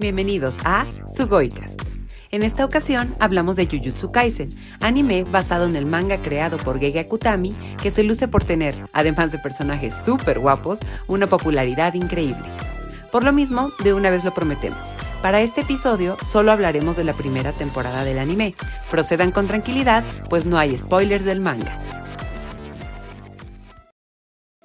Bienvenidos a Sugoicast. En esta ocasión hablamos de Jujutsu Kaisen, anime basado en el manga creado por Gege Akutami, que se luce por tener, además de personajes súper guapos, una popularidad increíble. Por lo mismo, de una vez lo prometemos. Para este episodio solo hablaremos de la primera temporada del anime. Procedan con tranquilidad, pues no hay spoilers del manga.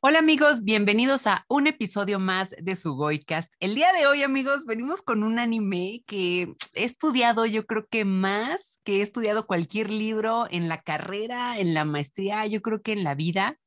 Hola amigos, bienvenidos a un episodio más de su Goicast. El día de hoy amigos venimos con un anime que he estudiado yo creo que más que he estudiado cualquier libro en la carrera, en la maestría, yo creo que en la vida.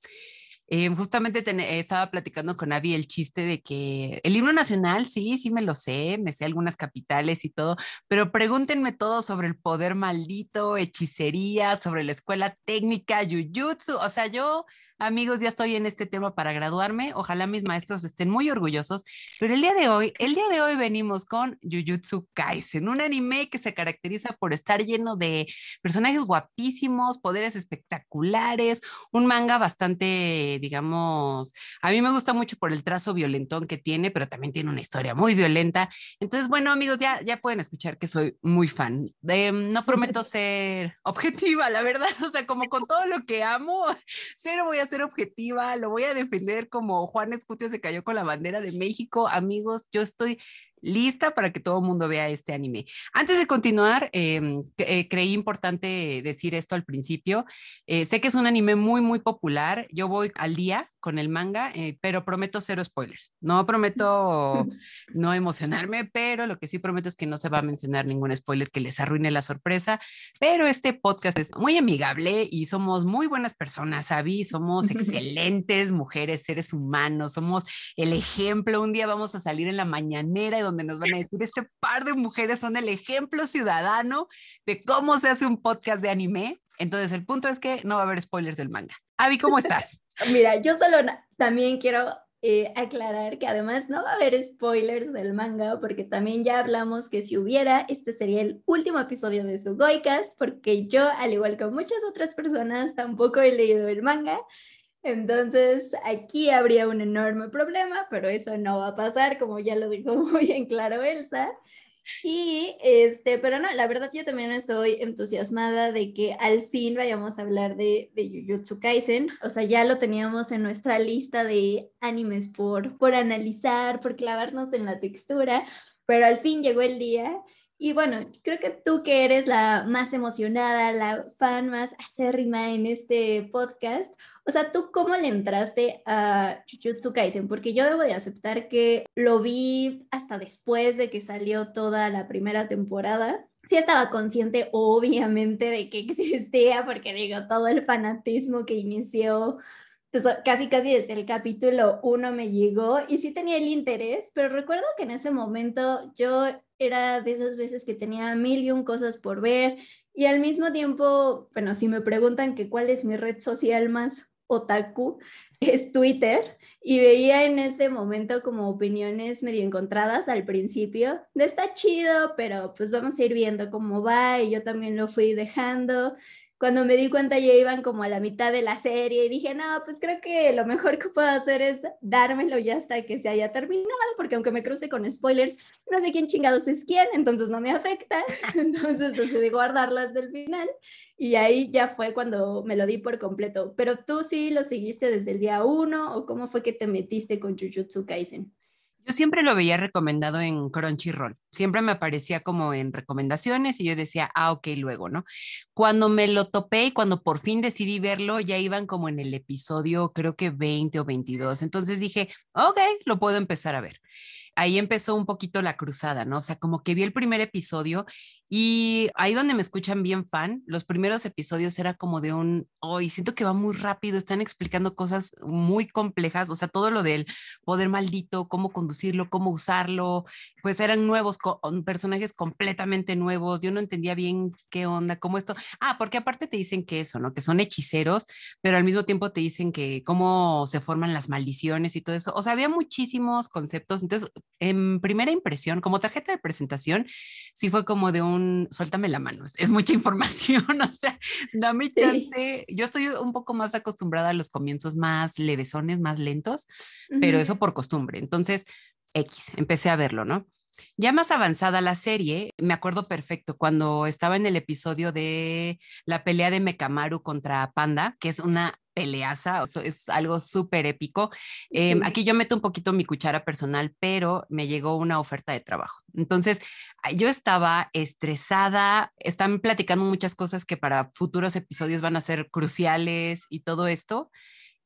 Eh, justamente estaba platicando con Avi el chiste de que el himno nacional, sí, sí me lo sé, me sé algunas capitales y todo, pero pregúntenme todo sobre el poder maldito, hechicería, sobre la escuela técnica, Jujutsu, o sea, yo Amigos, ya estoy en este tema para graduarme. Ojalá mis maestros estén muy orgullosos. Pero el día de hoy, el día de hoy venimos con Jujutsu Kaisen, un anime que se caracteriza por estar lleno de personajes guapísimos, poderes espectaculares, un manga bastante, digamos, a mí me gusta mucho por el trazo violentón que tiene, pero también tiene una historia muy violenta. Entonces, bueno, amigos, ya, ya pueden escuchar que soy muy fan. no prometo ser objetiva, la verdad, o sea, como con todo lo que amo, cero voy a ser objetiva, lo voy a defender como Juan Escutia se cayó con la bandera de México. Amigos, yo estoy lista para que todo el mundo vea este anime. Antes de continuar, em, eh, creí importante decir esto al principio. Eh, sé que es un anime muy, muy popular. Yo voy al día con el manga, eh, pero prometo cero spoilers. No prometo no emocionarme, pero lo que sí prometo es que no se va a mencionar ningún spoiler que les arruine la sorpresa. Pero este podcast es muy amigable y somos muy buenas personas, Sabi. Somos excelentes mujeres, seres humanos. Somos el ejemplo. Un día vamos a salir en la mañanera donde nos van a decir, este par de mujeres son el ejemplo ciudadano de cómo se hace un podcast de anime. Entonces, el punto es que no va a haber spoilers del manga. Avi, ¿cómo estás? Mira, yo solo también quiero eh, aclarar que además no va a haber spoilers del manga, porque también ya hablamos que si hubiera, este sería el último episodio de su Goicast, porque yo, al igual que muchas otras personas, tampoco he leído el manga. Entonces, aquí habría un enorme problema, pero eso no va a pasar, como ya lo dijo muy en claro Elsa. Y este, pero no, la verdad yo también estoy entusiasmada de que al fin vayamos a hablar de, de Jujutsu Kaisen. O sea, ya lo teníamos en nuestra lista de animes por, por analizar, por clavarnos en la textura, pero al fin llegó el día. Y bueno, creo que tú que eres la más emocionada, la fan más acérrima en este podcast, o sea, ¿tú cómo le entraste a Jujutsu Kaisen? Porque yo debo de aceptar que lo vi hasta después de que salió toda la primera temporada. Sí estaba consciente, obviamente, de que existía, porque digo, todo el fanatismo que inició casi casi desde el capítulo uno me llegó y sí tenía el interés, pero recuerdo que en ese momento yo era de esas veces que tenía mil y un cosas por ver y al mismo tiempo, bueno, si me preguntan que cuál es mi red social más otaku es Twitter y veía en ese momento como opiniones medio encontradas al principio de está chido, pero pues vamos a ir viendo cómo va y yo también lo fui dejando cuando me di cuenta ya iban como a la mitad de la serie y dije, no, pues creo que lo mejor que puedo hacer es dármelo ya hasta que se haya terminado, porque aunque me cruce con spoilers, no sé quién chingados es quién, entonces no me afecta, entonces decidí guardarlas del final y ahí ya fue cuando me lo di por completo. Pero tú sí lo seguiste desde el día uno o cómo fue que te metiste con Jujutsu Kaisen? Yo siempre lo veía recomendado en Crunchyroll, siempre me aparecía como en recomendaciones y yo decía, ah, ok, luego, ¿no? Cuando me lo topé y cuando por fin decidí verlo, ya iban como en el episodio, creo que 20 o 22, entonces dije, ok, lo puedo empezar a ver. Ahí empezó un poquito la cruzada, ¿no? O sea, como que vi el primer episodio y ahí donde me escuchan bien fan, los primeros episodios era como de un, hoy siento que va muy rápido, están explicando cosas muy complejas, o sea, todo lo del poder maldito, cómo conducirlo, cómo usarlo, pues eran nuevos, personajes completamente nuevos, yo no entendía bien qué onda, cómo esto, ah, porque aparte te dicen que eso, ¿no? Que son hechiceros, pero al mismo tiempo te dicen que cómo se forman las maldiciones y todo eso, o sea, había muchísimos conceptos, entonces, en primera impresión, como tarjeta de presentación, sí fue como de un suéltame la mano, es, mucha información, o sea, dame chance. Yo estoy un poco más acostumbrada a los comienzos más levesones, más lentos, pero eso por costumbre. Entonces, X, empecé a verlo, ¿no? Ya más avanzada la serie, me acuerdo perfecto cuando estaba en el episodio de la pelea de Mekamaru contra Panda, que es una peleaza, es algo súper épico. Em, aquí yo meto un poquito mi cuchara personal, pero me llegó una oferta de trabajo. Entonces, yo estaba estresada, están platicando muchas cosas que para futuros episodios van a ser cruciales y todo esto.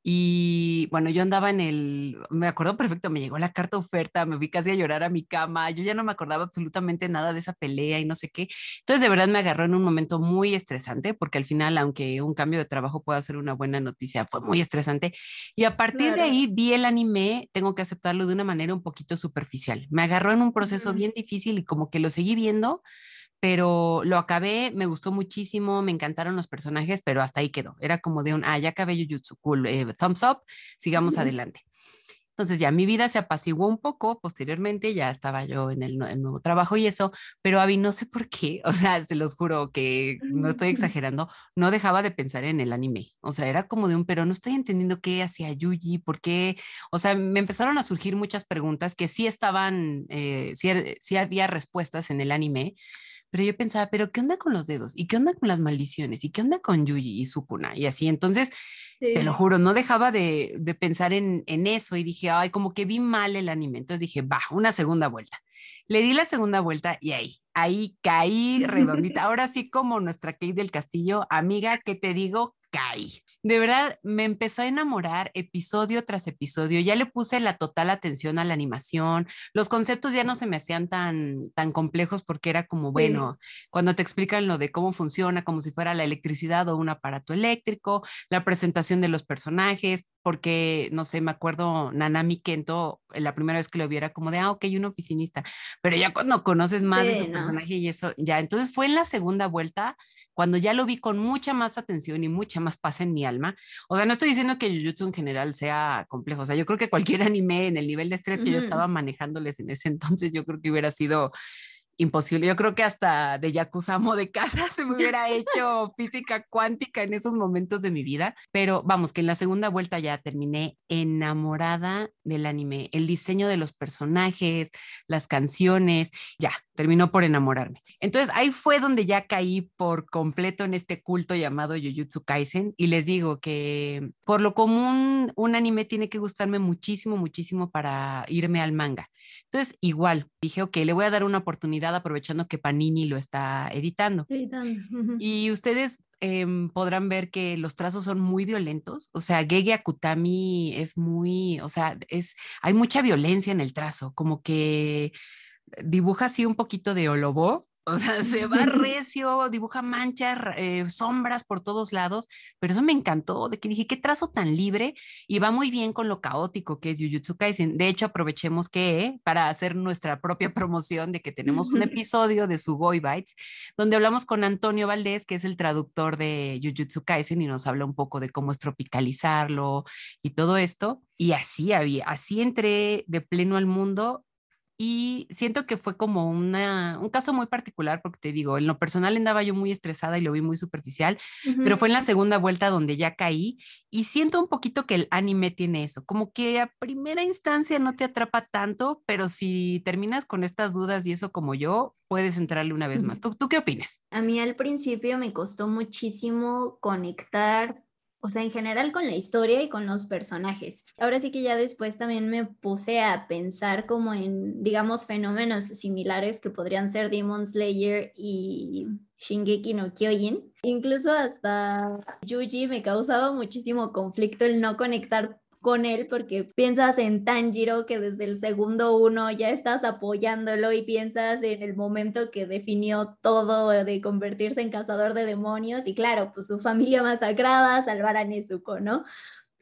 Y bueno, yo andaba en el, me acuerdo perfecto, me llegó la carta oferta, me vi casi a llorar a mi cama, yo ya no me acordaba absolutamente nada de esa pelea y no sé qué. Entonces, de verdad me agarró en un momento muy estresante, porque al final, aunque un cambio de trabajo pueda ser una buena noticia, fue muy estresante. Y a partir de ahí vi el anime, tengo que aceptarlo de una manera un poquito superficial. Me agarró en un proceso bien difícil y como que lo seguí viendo pero lo acabé, me gustó muchísimo, me encantaron los personajes, pero hasta ahí quedó. Era como de un, ah, ya acabé Jujutsu, cool, eh, thumbs up, sigamos adelante. Entonces ya mi vida se apaciguó un poco, posteriormente ya estaba yo en el, nuevo trabajo y eso, pero Abby, no sé por qué, o sea, se los juro que no estoy exagerando, no dejaba de pensar en el anime, o sea, era como de un, pero no estoy entendiendo qué hacía Yuji, por qué, o sea, me empezaron a surgir muchas preguntas que sí estaban, eh, sí, sí había respuestas en el anime, pero yo pensaba, pero ¿qué onda con los dedos? ¿Y qué onda con las maldiciones? ¿Y qué onda con Yuji y Sukuna? Y así, entonces, te lo juro, no dejaba de, de pensar en, en, eso y dije, ay, como que vi mal el anime. Entonces dije, va, una segunda vuelta. Le di la segunda vuelta y ahí, ahí caí redondita. Ahora sí, como nuestra Kate del Castillo, amiga, ¿qué te digo? De verdad, me empezó a enamorar episodio tras episodio. Ya le puse la total atención a la animación. Los conceptos ya no se me hacían tan, tan complejos porque era como, bueno, cuando te explican lo de cómo funciona, como si fuera la electricidad o un aparato eléctrico, la presentación de los personajes, porque, no sé, me acuerdo Nanami Kento, la primera vez que lo viera como de, ah, ok, un oficinista, pero ya cuando conoces más de su personaje y eso, ya, entonces fue en la segunda vuelta cuando ya lo vi con mucha más atención y mucha más paz en mi alma. O sea, no estoy diciendo que Jujutsu en general sea complejo, o sea, yo creo que cualquier anime en el nivel de estrés que yo estaba manejándoles en ese entonces, yo creo que hubiera sido imposible. Yo creo que hasta de Yakuza de casa se me hubiera hecho física cuántica en esos momentos de mi vida. Pero vamos, que en la segunda vuelta ya terminé enamorada del anime, el diseño de los personajes, las canciones, ya, terminó por enamorarme. Entonces ahí fue donde ya caí por completo en este culto llamado Jujutsu Kaisen y les digo que por lo común un anime tiene que gustarme muchísimo, muchísimo para irme al manga. Entonces igual dije, ok, le voy a dar una oportunidad aprovechando que Panini lo está editando. Y ustedes em, podrán ver que los trazos son muy violentos. O sea, Gege Akutami es muy, o sea, es, hay mucha violencia en el trazo, como que dibuja así un poquito de Olobo, o sea, se va recio, dibuja manchas, eh, sombras por todos lados, pero eso me encantó, de que dije, qué trazo tan libre y va muy bien con lo caótico que es Jujutsu Kaisen. De hecho, aprovechemos que para hacer nuestra propia promoción de que tenemos un episodio de Sugoi Bites, donde hablamos con Antonio Valdés, que es el traductor de Jujutsu Kaisen y nos habla un poco de cómo es tropicalizarlo y todo esto. Y así había, así entré de pleno al mundo y siento que fue como una, un caso muy particular porque te digo, en lo personal andaba yo muy estresada y lo vi muy superficial, pero fue en la segunda vuelta donde ya caí y siento un poquito que el anime tiene eso, como que a primera instancia no te atrapa tanto, pero si terminas con estas dudas y eso como yo, puedes entrarle una vez más. ¿Tú, ¿Tú qué opinas? A mí al principio me costó muchísimo conectar o sea, en general con la historia y con los personajes. Ahora sí que ya después también me puse a pensar como en, digamos, fenómenos similares que podrían ser Demon Slayer y Shingeki no Kyojin. Incluso hasta Yuji me causaba muchísimo conflicto el no conectar con él porque piensas en Tanjiro que desde el segundo uno ya estás apoyándolo y piensas en el momento que definió todo de convertirse en cazador de demonios y claro, pues su familia masacrada, salvar a Nezuko, ¿no?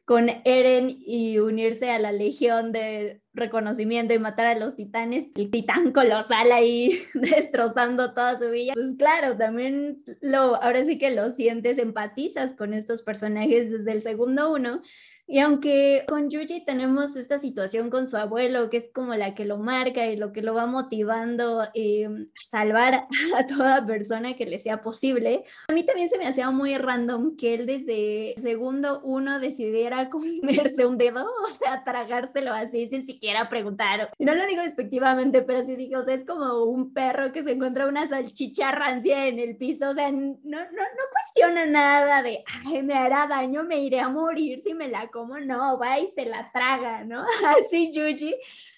Con Eren y unirse a la legión de reconocimiento y matar a los titanes, el titán colosal ahí destrozando toda su villa. Pues claro, también lo, ahora sí que lo sientes, empatizas con estos personajes desde el segundo uno Y aunque con Yuji tenemos esta situación con su abuelo, que es como la que lo marca y lo que lo va motivando eh, a salvar a toda persona que le sea posible, a mí también se me hacía muy random que él desde segundo uno decidiera comerse un dedo, o sea, tragárselo así sin siquiera preguntar. Y no lo digo despectivamente, pero sí digo, o sea, es como un perro que se encuentra una salchicha rancia en el piso, o sea, no, no, no cuestiona nada de, ay, me hará daño, me iré a morir si me la como ¿cómo no? Va y se la traga, ¿no? Así Yuji.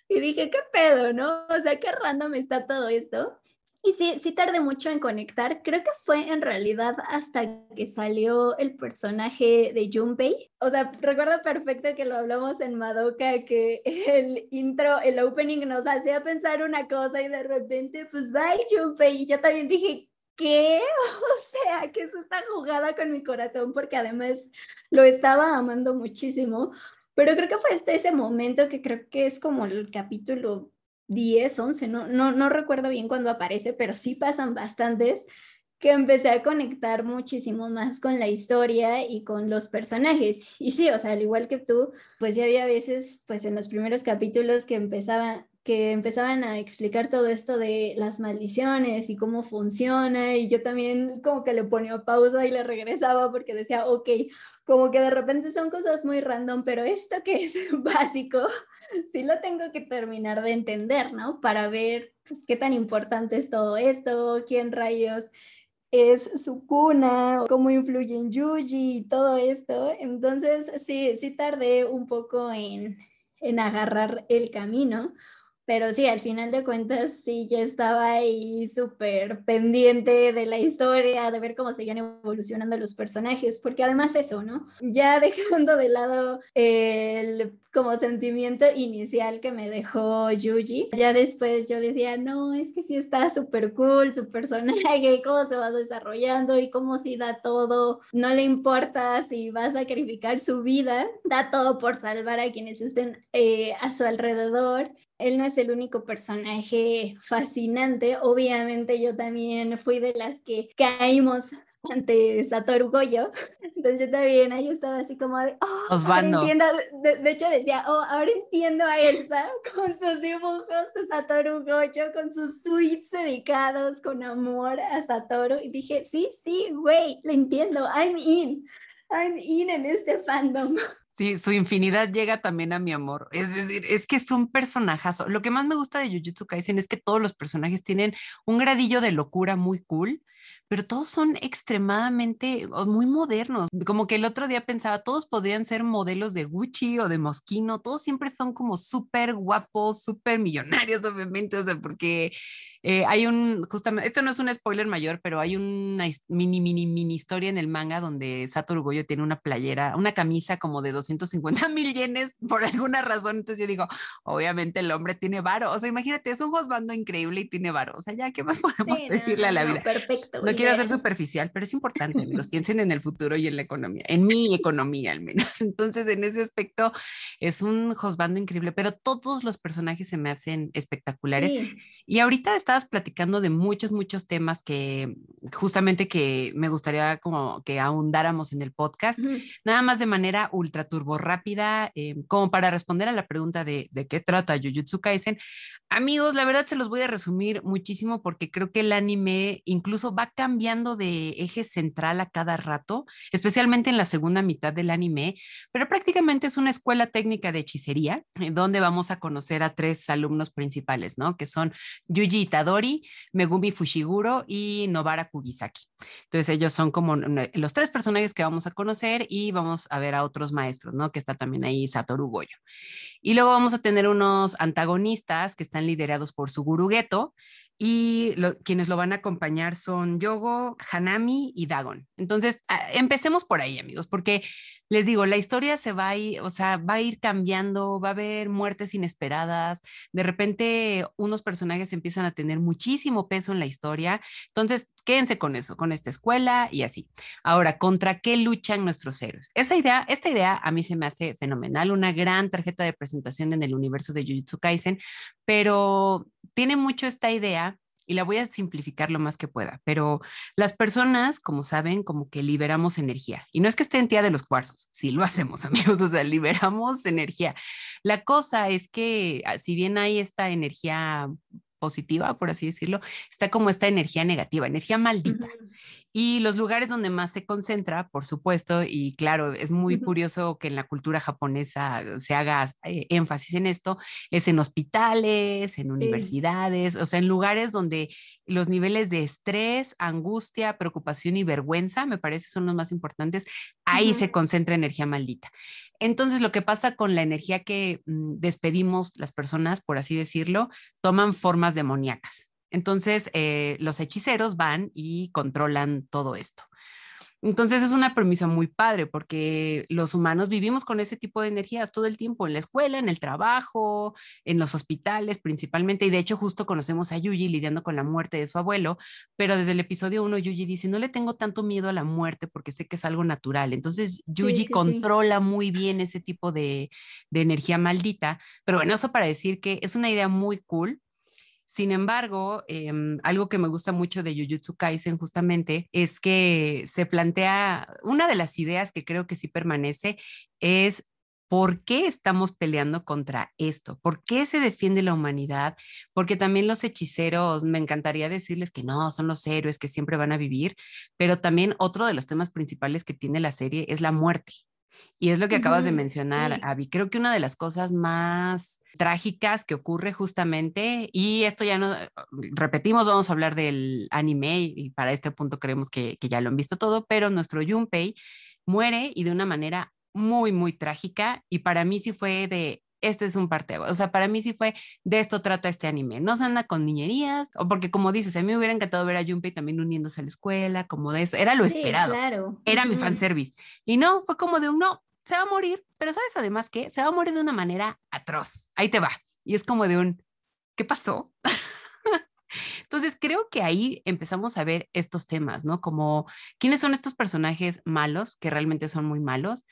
Y dije, ¿qué pedo, no? O sea, qué random está todo esto. Y sí, sí tardé mucho en conectar. Creo que fue en realidad hasta que salió el personaje de Junpei. O sea, recuerdo perfecto que lo hablamos en Madoka, que el intro, el opening nos hacía pensar una cosa y de repente, pues, bye Junpei. Y yo también dije, ¿qué? O sea, que eso está jugada con mi corazón porque además lo estaba amando muchísimo. Pero creo que fue este ese momento que creo que es como el capítulo 10, 11, no, no, no recuerdo bien cuándo aparece, pero sí pasan bastantes, que empecé a conectar muchísimo más con la historia y con los personajes. Y sí, o sea, al igual que tú, pues ya había veces, pues en los primeros capítulos que empezaban que empezaban a explicar todo esto de las maldiciones y cómo funciona y yo también como que le ponía pausa y le regresaba porque decía, ok, como que de repente son cosas muy random, pero esto que es básico, sí lo tengo que terminar de entender, ¿no? Para ver pues, qué tan importante es todo esto, quién rayos es su cuna, cómo influye en Yuji y todo esto. Entonces, sí, sí tardé un poco en, en agarrar el camino, pero sí, al final de cuentas, sí, ya estaba ahí súper pendiente de la historia, de ver cómo seguían evolucionando los personajes, porque además eso, ¿no? Ya dejando de lado el como sentimiento inicial que me dejó Yuji, ya después yo decía, no, es que sí está súper cool su personaje, cómo se va desarrollando y cómo sí da todo, no le importa si va a sacrificar su vida, da todo por salvar a quienes estén eh, a su alrededor él no es el único personaje fascinante. Obviamente yo también fui de las que caímos ante Satoru Goyo. Entonces yo también ahí estaba así como de, oh, entiendo. De, hecho decía, oh, ahora entiendo a Elsa con sus dibujos de Satoru Goyo, con sus tweets dedicados con amor a Satoru. Y dije, sí, sí, güey, lo entiendo, I'm in. I'm in en este fandom. Sí, su infinidad llega también a mi amor. Es decir, es que es un personajazo. Lo que más me gusta de Jujutsu Kaisen es que todos los personajes tienen un gradillo de locura muy cool, pero todos son extremadamente muy modernos. Como que el otro día pensaba, todos podrían ser modelos de Gucci o de Moschino, todos siempre son como súper guapos, súper millonarios, obviamente, o sea, porque eh, hay un, justamente, esto no es un spoiler mayor, pero hay una mini, mini, mini historia en el manga donde Satoru Goyo tiene una playera, una camisa como de 250 mil yenes por alguna razón. Entonces yo digo, obviamente el hombre tiene varo. O sea, imagínate, es un josbando increíble y tiene varo. O sea, ya, ¿qué más podemos pedirle a la vida? perfecto. No quiero ser superficial, pero es importante, amigos. Piensen en el futuro y en la economía, en mi economía al menos. Entonces, en ese aspecto, es un josbando increíble, pero todos los personajes se me hacen espectaculares. Y ahorita está platicando de muchos, muchos temas que justamente que me gustaría como que ahondáramos en el podcast, nada más de manera ultra turbo rápida, eh, como para responder a la pregunta de, de qué trata Jujutsu Kaisen. Amigos, la verdad se los voy a resumir muchísimo porque creo que el anime incluso va cambiando de eje central a cada rato, especialmente en la segunda mitad del anime, pero prácticamente es una escuela técnica de hechicería donde vamos a conocer a tres alumnos principales, ¿no? Que son Yuji Itadori, Megumi Fushiguro y Nobara Kugisaki. Entonces ellos son como los tres personajes que vamos a conocer y vamos a ver a otros maestros, ¿no? Que está también ahí Satoru Goyo. Y luego vamos a tener unos antagonistas que están liderados por su Geto y quienes lo van a acompañar son Yogo, Hanami y Dagon. Entonces, empecemos por ahí, amigos, porque les digo, la historia se va a ir, o sea, va a ir cambiando, va a haber muertes inesperadas, de repente unos personajes empiezan a tener muchísimo peso en la historia, entonces quédense con eso, con esta escuela y así. Ahora, ¿contra qué luchan nuestros héroes? Esa idea, esta idea a mí se me hace fenomenal, una gran tarjeta de presentación en el universo de Jujutsu Kaisen, pero tiene mucho esta idea y la voy a simplificar lo más que pueda, pero las personas, como saben, como que liberamos energía. Y no es que esté en tía de los cuarzos, sí lo hacemos, amigos, o sea, liberamos energía. La cosa es que ah, si bien hay esta energía positiva, por así decirlo, está como esta energía negativa, energía maldita. Y los lugares donde más se concentra, por supuesto, y claro, es muy curioso que en la cultura japonesa se haga eh, énfasis en esto, es en hospitales, en universidades, o sea, en lugares donde los niveles de estrés, angustia, preocupación y vergüenza, me parece, son los más importantes, ahí se concentra energía maldita. Entonces, lo que pasa con la energía que mm, despedimos las personas, por así decirlo, toman formas demoníacas. Entonces, eh, los hechiceros van y controlan todo esto. Entonces es una premisa muy padre porque los humanos vivimos con ese tipo de energías todo el tiempo, en la escuela, en el trabajo, en los hospitales principalmente. Y de hecho justo conocemos a Yuji lidiando con la muerte de su abuelo, pero desde el episodio 1 Yuji dice, no le tengo tanto miedo a la muerte porque sé que es algo natural. Entonces Yuji controla muy bien ese tipo de, de energía maldita. Pero bueno, eso para decir que es una idea muy cool sin embargo, em, algo que me gusta mucho de Jujutsu Kaisen justamente es que se plantea, una de las ideas que creo que sí permanece es ¿Por qué estamos peleando contra esto? ¿Por qué se defiende la humanidad? Porque también los hechiceros, me encantaría decirles que no, son los héroes que siempre van a vivir, pero también otro de los temas principales que tiene la serie es la muerte. Y es lo que acabas de mencionar, Avi. Creo que una de las cosas más trágicas que ocurre justamente, y esto ya no, repetimos, vamos a hablar del anime y para este punto creemos que, que ya lo han visto todo, pero nuestro Junpei muere y de una manera muy, muy trágica y para mí sí fue de, este es un parte, o sea, para mí sí fue, de esto trata este anime, no se anda con niñerías, o porque como dices, a mí me hubiera encantado ver a Junpei también uniéndose a la escuela, como de eso, era lo esperado, claro. era mi fanservice, y no, fue como de un, no, se va a morir, pero sabes además que se va a morir de una manera atroz, ahí te va, y es como de un, ¿qué pasó? Entonces, creo que ahí empezamos a ver estos temas, ¿no? Como quiénes son estos personajes malos, que realmente son muy malos,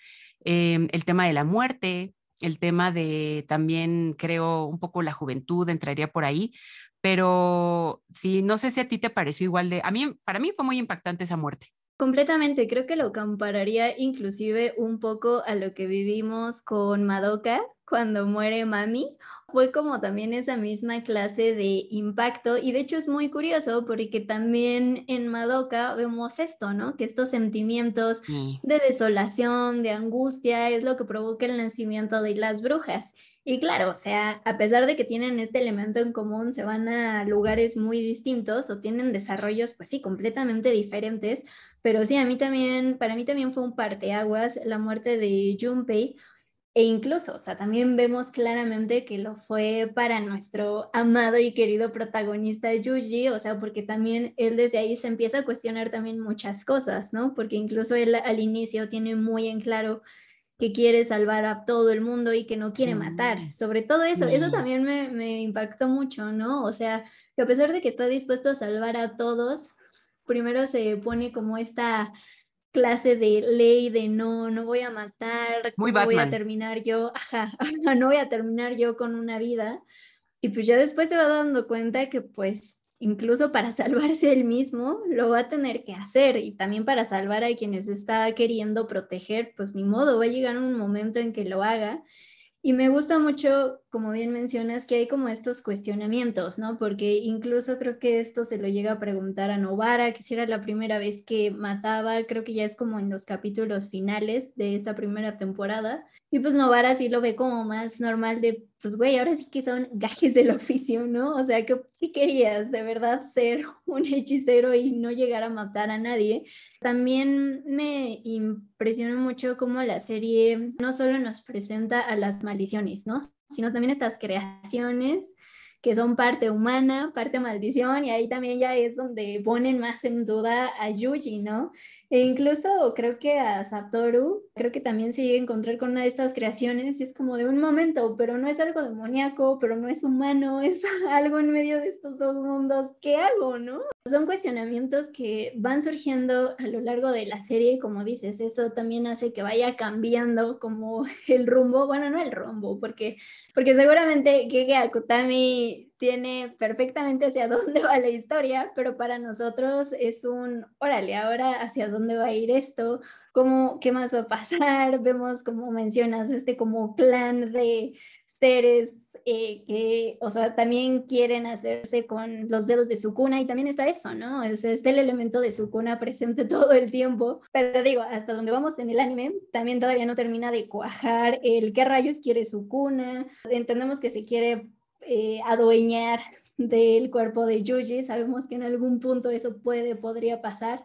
em, el tema de la muerte, el tema de también, creo, un poco la juventud entraría por ahí, pero sí, no sé si a ti te pareció igual de, a mí, para mí fue muy impactante esa muerte. Completamente, creo que lo compararía inclusive un poco a lo que vivimos con Madoka cuando muere Mami fue como también esa misma clase de impacto y de hecho es muy curioso porque también en Madoka vemos esto, ¿no? Que estos sentimientos de desolación, de angustia es lo que provoca el nacimiento de las brujas. Y claro, o sea, a pesar de que tienen este elemento en común, se van a lugares muy distintos o tienen desarrollos, pues sí, completamente diferentes. Pero sí, a mí también, para mí también fue un parteaguas la muerte de Junpei, e incluso, o sea, también vemos claramente que lo fue para nuestro amado y querido protagonista Yuji, o sea, porque también él desde ahí se empieza a cuestionar también muchas cosas, ¿no? Porque incluso él al inicio tiene muy en claro que quiere salvar a todo el mundo y que no quiere matar. Mm. Sobre todo eso, eso mm. también me, me impactó mucho, ¿no? O sea, que a pesar de que está dispuesto a salvar a todos, primero se pone como esta clase de ley de no, no voy a matar, Muy voy a terminar yo, ajá, no voy a terminar yo con una vida. Y pues ya después se va dando cuenta que pues incluso para salvarse él mismo lo va a tener que hacer. Y también para salvar a quienes está queriendo proteger, pues ni modo, va a llegar un momento en que lo haga y me gusta mucho, como bien mencionas, que hay como estos cuestionamientos, ¿no? Porque incluso creo que esto se lo llega a preguntar a Novara, que si era la primera vez que mataba, creo que ya es como en los capítulos finales de esta primera temporada. Y pues Novara sí lo ve como más normal de, pues güey, ahora sí que son gajes del oficio, ¿no? O sea, ¿qué, qué querías? ¿De verdad ser un hechicero y no llegar a matar a nadie? También me impresionó mucho cómo la serie no solo nos presenta a las maldiciones, ¿no? Sino también estas creaciones que son parte humana, parte maldición, y ahí también ya es donde ponen más en duda a Yuji, ¿no? E incluso creo que a Satoru, creo que también se llega a encontrar con una de estas creaciones y es como de un momento, pero no es algo demoníaco, pero no es humano, es algo en medio de estos dos mundos. ¿Qué hago, no? Son cuestionamientos que van surgiendo a lo largo de la serie y como dices, esto también hace que vaya cambiando como el rumbo, bueno, no el rumbo, porque, porque seguramente Gege Akutami tiene perfectamente hacia dónde va la historia, pero para nosotros es un, órale, ahora hacia dónde va a ir esto, cómo, qué más va a pasar, vemos como mencionas este como clan de seres eh, que, o sea, también quieren hacerse con los dedos de su cuna y también está eso, ¿no? Es, está el elemento de su cuna presente todo el tiempo, pero digo, hasta donde vamos en el anime, también todavía no termina de cuajar el qué rayos quiere su cuna, entendemos que se quiere eh, adueñar del cuerpo de Yuji. Sabemos que en algún punto eso puede, podría pasar,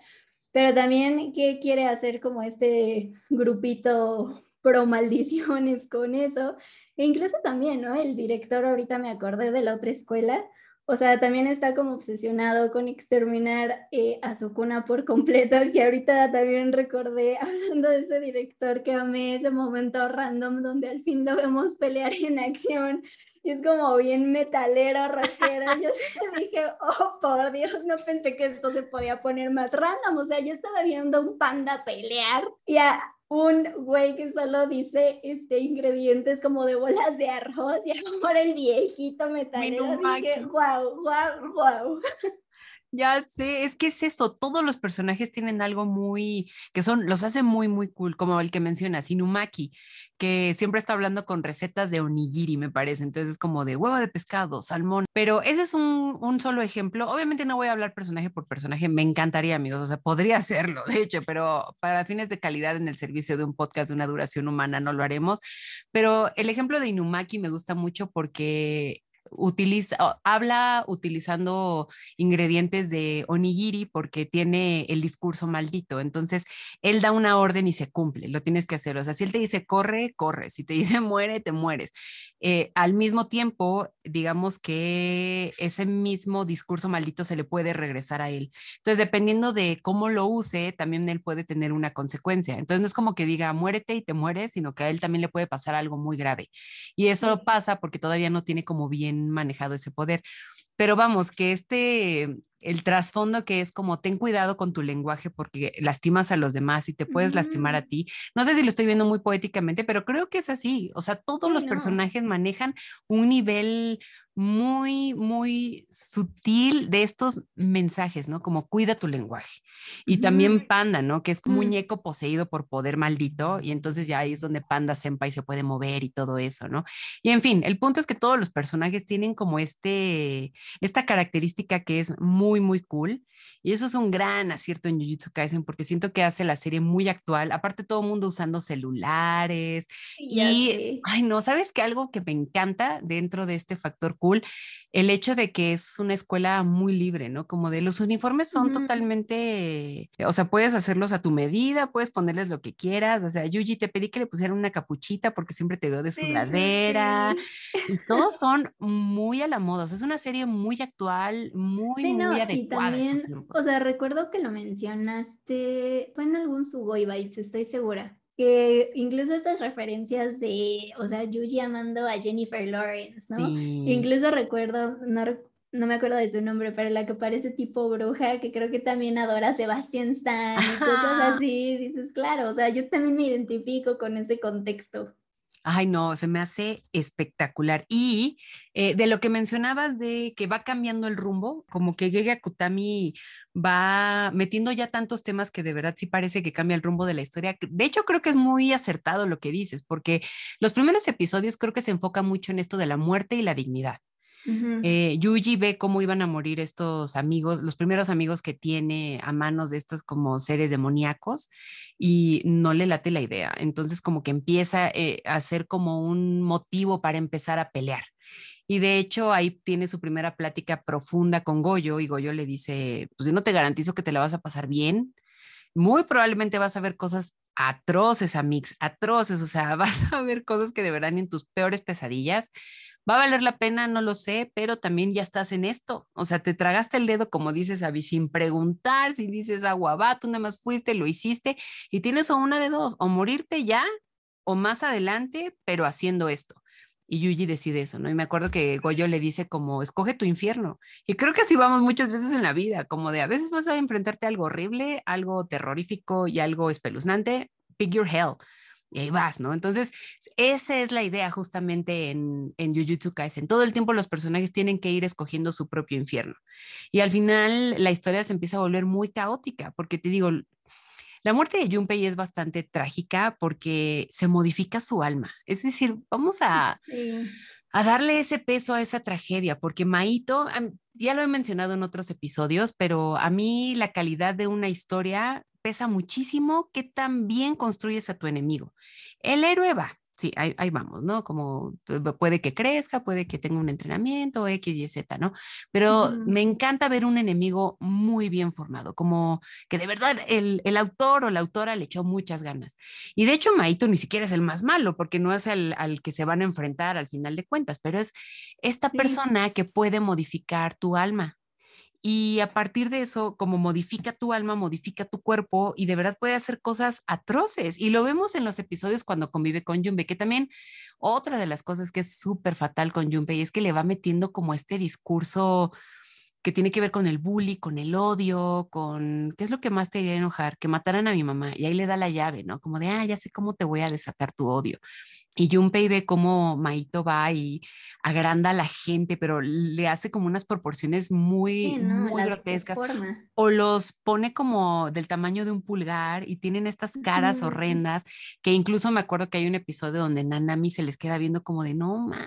pero también qué quiere hacer como este grupito pro maldiciones con eso. E incluso también, ¿no? El director, ahorita me acordé de la otra escuela, o sea, también está como obsesionado con exterminar eh, a su cuna por completo, que ahorita también recordé, hablando de ese director, que amé ese momento random donde al fin lo vemos pelear en acción y es como bien metalero, rockero. Yo dije, oh, por Dios, no pensé que esto se podía poner más random. O sea, yo estaba viendo un panda pelear y a un güey que solo dice este, ingredientes como de bolas de arroz y ahora el viejito metalero. Dije, wow, wow, wow. Ya sé, es que es eso, todos los personajes tienen algo muy, que son, los hace muy, muy cool, como el que mencionas, Inumaki, que siempre está hablando con recetas de onigiri, me parece, entonces es como de huevo de pescado, salmón, pero ese es un, un solo ejemplo, obviamente no voy a hablar personaje por personaje, me encantaría, amigos, o sea, podría hacerlo, de hecho, pero para fines de calidad en el servicio de un podcast de una duración humana no lo haremos, pero el ejemplo de Inumaki me gusta mucho porque utiliza, habla utilizando ingredientes de onigiri porque tiene el discurso maldito. Entonces, él da una orden y se cumple, lo tienes que hacer. O sea, si él te dice corre, corre. Si te dice muere, te mueres. Eh, al mismo tiempo, digamos que ese mismo discurso maldito se le puede regresar a él. Entonces, dependiendo de cómo lo use, también él puede tener una consecuencia. Entonces, no es como que diga muérete y te mueres, sino que a él también le puede pasar algo muy grave. Y eso pasa porque todavía no tiene como bien manejado ese poder. Pero vamos, que este, el trasfondo que es como ten cuidado con tu lenguaje porque lastimas a los demás y te puedes lastimar a ti. No sé si lo estoy viendo muy poéticamente, pero creo que es así. O sea, todos los personajes manejan un nivel muy, muy sutil de estos mensajes, ¿no? Como cuida tu lenguaje. Y también Panda, ¿no? Que es como un mm. muñeco poseído por poder maldito y entonces ya ahí es donde Panda Senpai se puede mover y todo eso, ¿no? Y en fin, el punto es que todos los personajes tienen como este, esta característica que es muy, muy cool. Y eso es un gran acierto en Jujutsu Kaisen porque siento que hace la serie muy actual. Aparte, todo el mundo usando celulares. y, ay, no, ¿sabes qué? Algo que me encanta dentro de este factor cool, el hecho de que es una escuela muy libre, ¿no? Como de los uniformes son totalmente, o sea, puedes hacerlos a tu medida, puedes ponerles lo que quieras. O sea, Yuji, te pedí que le pusieran una capuchita porque siempre te veo de sudadera. Y todos son muy a la moda. O sea, es una serie muy actual, muy, muy adecuada. o sea, recuerdo que lo mencionaste, fue en algún Sugoi Bites, estoy segura que incluso estas referencias de, o sea, Yuji amando a Jennifer Lawrence, ¿no? Incluso recuerdo, no, no, me acuerdo de su nombre, pero la que parece tipo bruja, que creo que también adora a Sebastian Stan y cosas así, dices, claro, o sea, yo también me identifico con ese contexto. Ay, no, se me hace espectacular. Y eh, de lo que mencionabas de que va cambiando el rumbo, como que Gege Kutami va metiendo ya tantos temas que de verdad sí parece que cambia el rumbo de la historia. De hecho, creo que es muy acertado lo que dices, porque los primeros episodios creo que se enfoca mucho en esto de la muerte y la dignidad. Eh, Yuji ve cómo iban a morir estos amigos, los primeros amigos que tiene a manos de estos como seres demoníacos y no le late la idea. Entonces como que empieza eh, a ser como un motivo para empezar a pelear. Y de hecho ahí tiene su primera plática profunda con Goyo y Goyo le dice, pues yo no te garantizo que te la vas a pasar bien. Muy probablemente vas a ver cosas atroces, Amix, atroces, o sea, vas a ver cosas que de verdad ni en tus peores pesadillas ¿Va a valer la pena? No lo sé, pero también ya estás en esto. O sea, te tragaste el dedo, como dices, Abby, sin preguntar, si dices agua va, tú nada más fuiste, lo hiciste y tienes una de dos, o morirte ya o más adelante, pero haciendo esto. Y Yuji decide eso, ¿no? Y me acuerdo que Goyo le dice como, escoge tu infierno. Y creo que así vamos muchas veces en la vida, como de a veces vas a enfrentarte a algo horrible, algo terrorífico y algo espeluznante, pick your hell y ahí vas, ¿no? Entonces, esa es la idea justamente en, en Jujutsu Kaisen. Todo el tiempo los personajes tienen que ir escogiendo su propio infierno. Y al final la historia se empieza a volver muy caótica, porque te digo, la muerte de Junpei es bastante trágica porque se modifica su alma. Es decir, vamos a, a darle ese peso a esa tragedia, porque Maito, ya lo he mencionado en otros episodios, pero a mí la calidad de una historia pesa muchísimo que tan bien construyes a tu enemigo. El héroe va, sí, ahí, vamos, ¿no? Como puede que crezca, puede que tenga un entrenamiento, X, Y, Z, ¿no? Pero me encanta ver un enemigo muy bien formado, como que de verdad el, el, autor o la autora le echó muchas ganas. Y de hecho, Maito ni siquiera es el más malo, porque no es el al que se van a enfrentar al final de cuentas, pero es esta persona que puede modificar tu alma, y a partir de eso, como modifica tu alma, modifica tu cuerpo y de verdad puede hacer cosas atroces. Y lo vemos en los episodios cuando convive con Junpei, que también otra de las cosas que es súper fatal con Junpei es que le va metiendo como este discurso que tiene que ver con el bullying, con el odio, con qué es lo que más te iba a enojar, que mataran a mi mamá. Y ahí le da la llave, ¿no? Como de, ah, ya sé cómo te voy a desatar tu odio. Y Junpei ve cómo Maito va y agranda a la gente, pero le hace como unas proporciones muy, muy grotescas. O los pone como del tamaño de un pulgar y tienen estas caras horrendas, que incluso me acuerdo que hay un episodio donde Nanami se les queda viendo como de, no mami,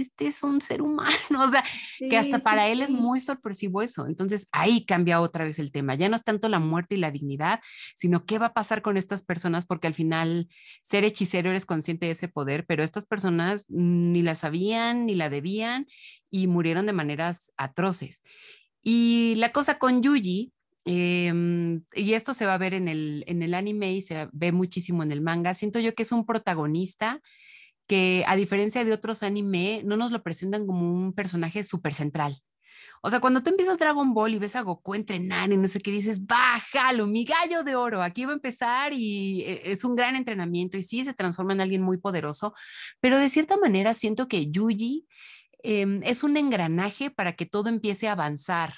este es un ser humano. O sea, que hasta para él es muy sorpresivo eso. Entonces ahí cambia otra vez el tema. Ya no es tanto la muerte y la dignidad, sino qué va a pasar con estas personas, porque al final ser hechicero eres consciente de ese poder pero estas personas ni la sabían ni la debían y murieron de maneras atroces. Y la cosa con Yuji, em, y esto se va a ver en el, en el anime y se ve muchísimo en el manga, siento yo que es un protagonista que a diferencia de otros anime, no nos lo presentan como un personaje súper central. O sea, cuando tú empiezas Dragon Ball y ves a Goku entrenar y no sé qué dices, bájalo, mi gallo de oro, aquí va a empezar y e, es un gran entrenamiento y sí se transforma en alguien muy poderoso, pero de cierta manera siento que Yuji em, es un engranaje para que todo empiece a avanzar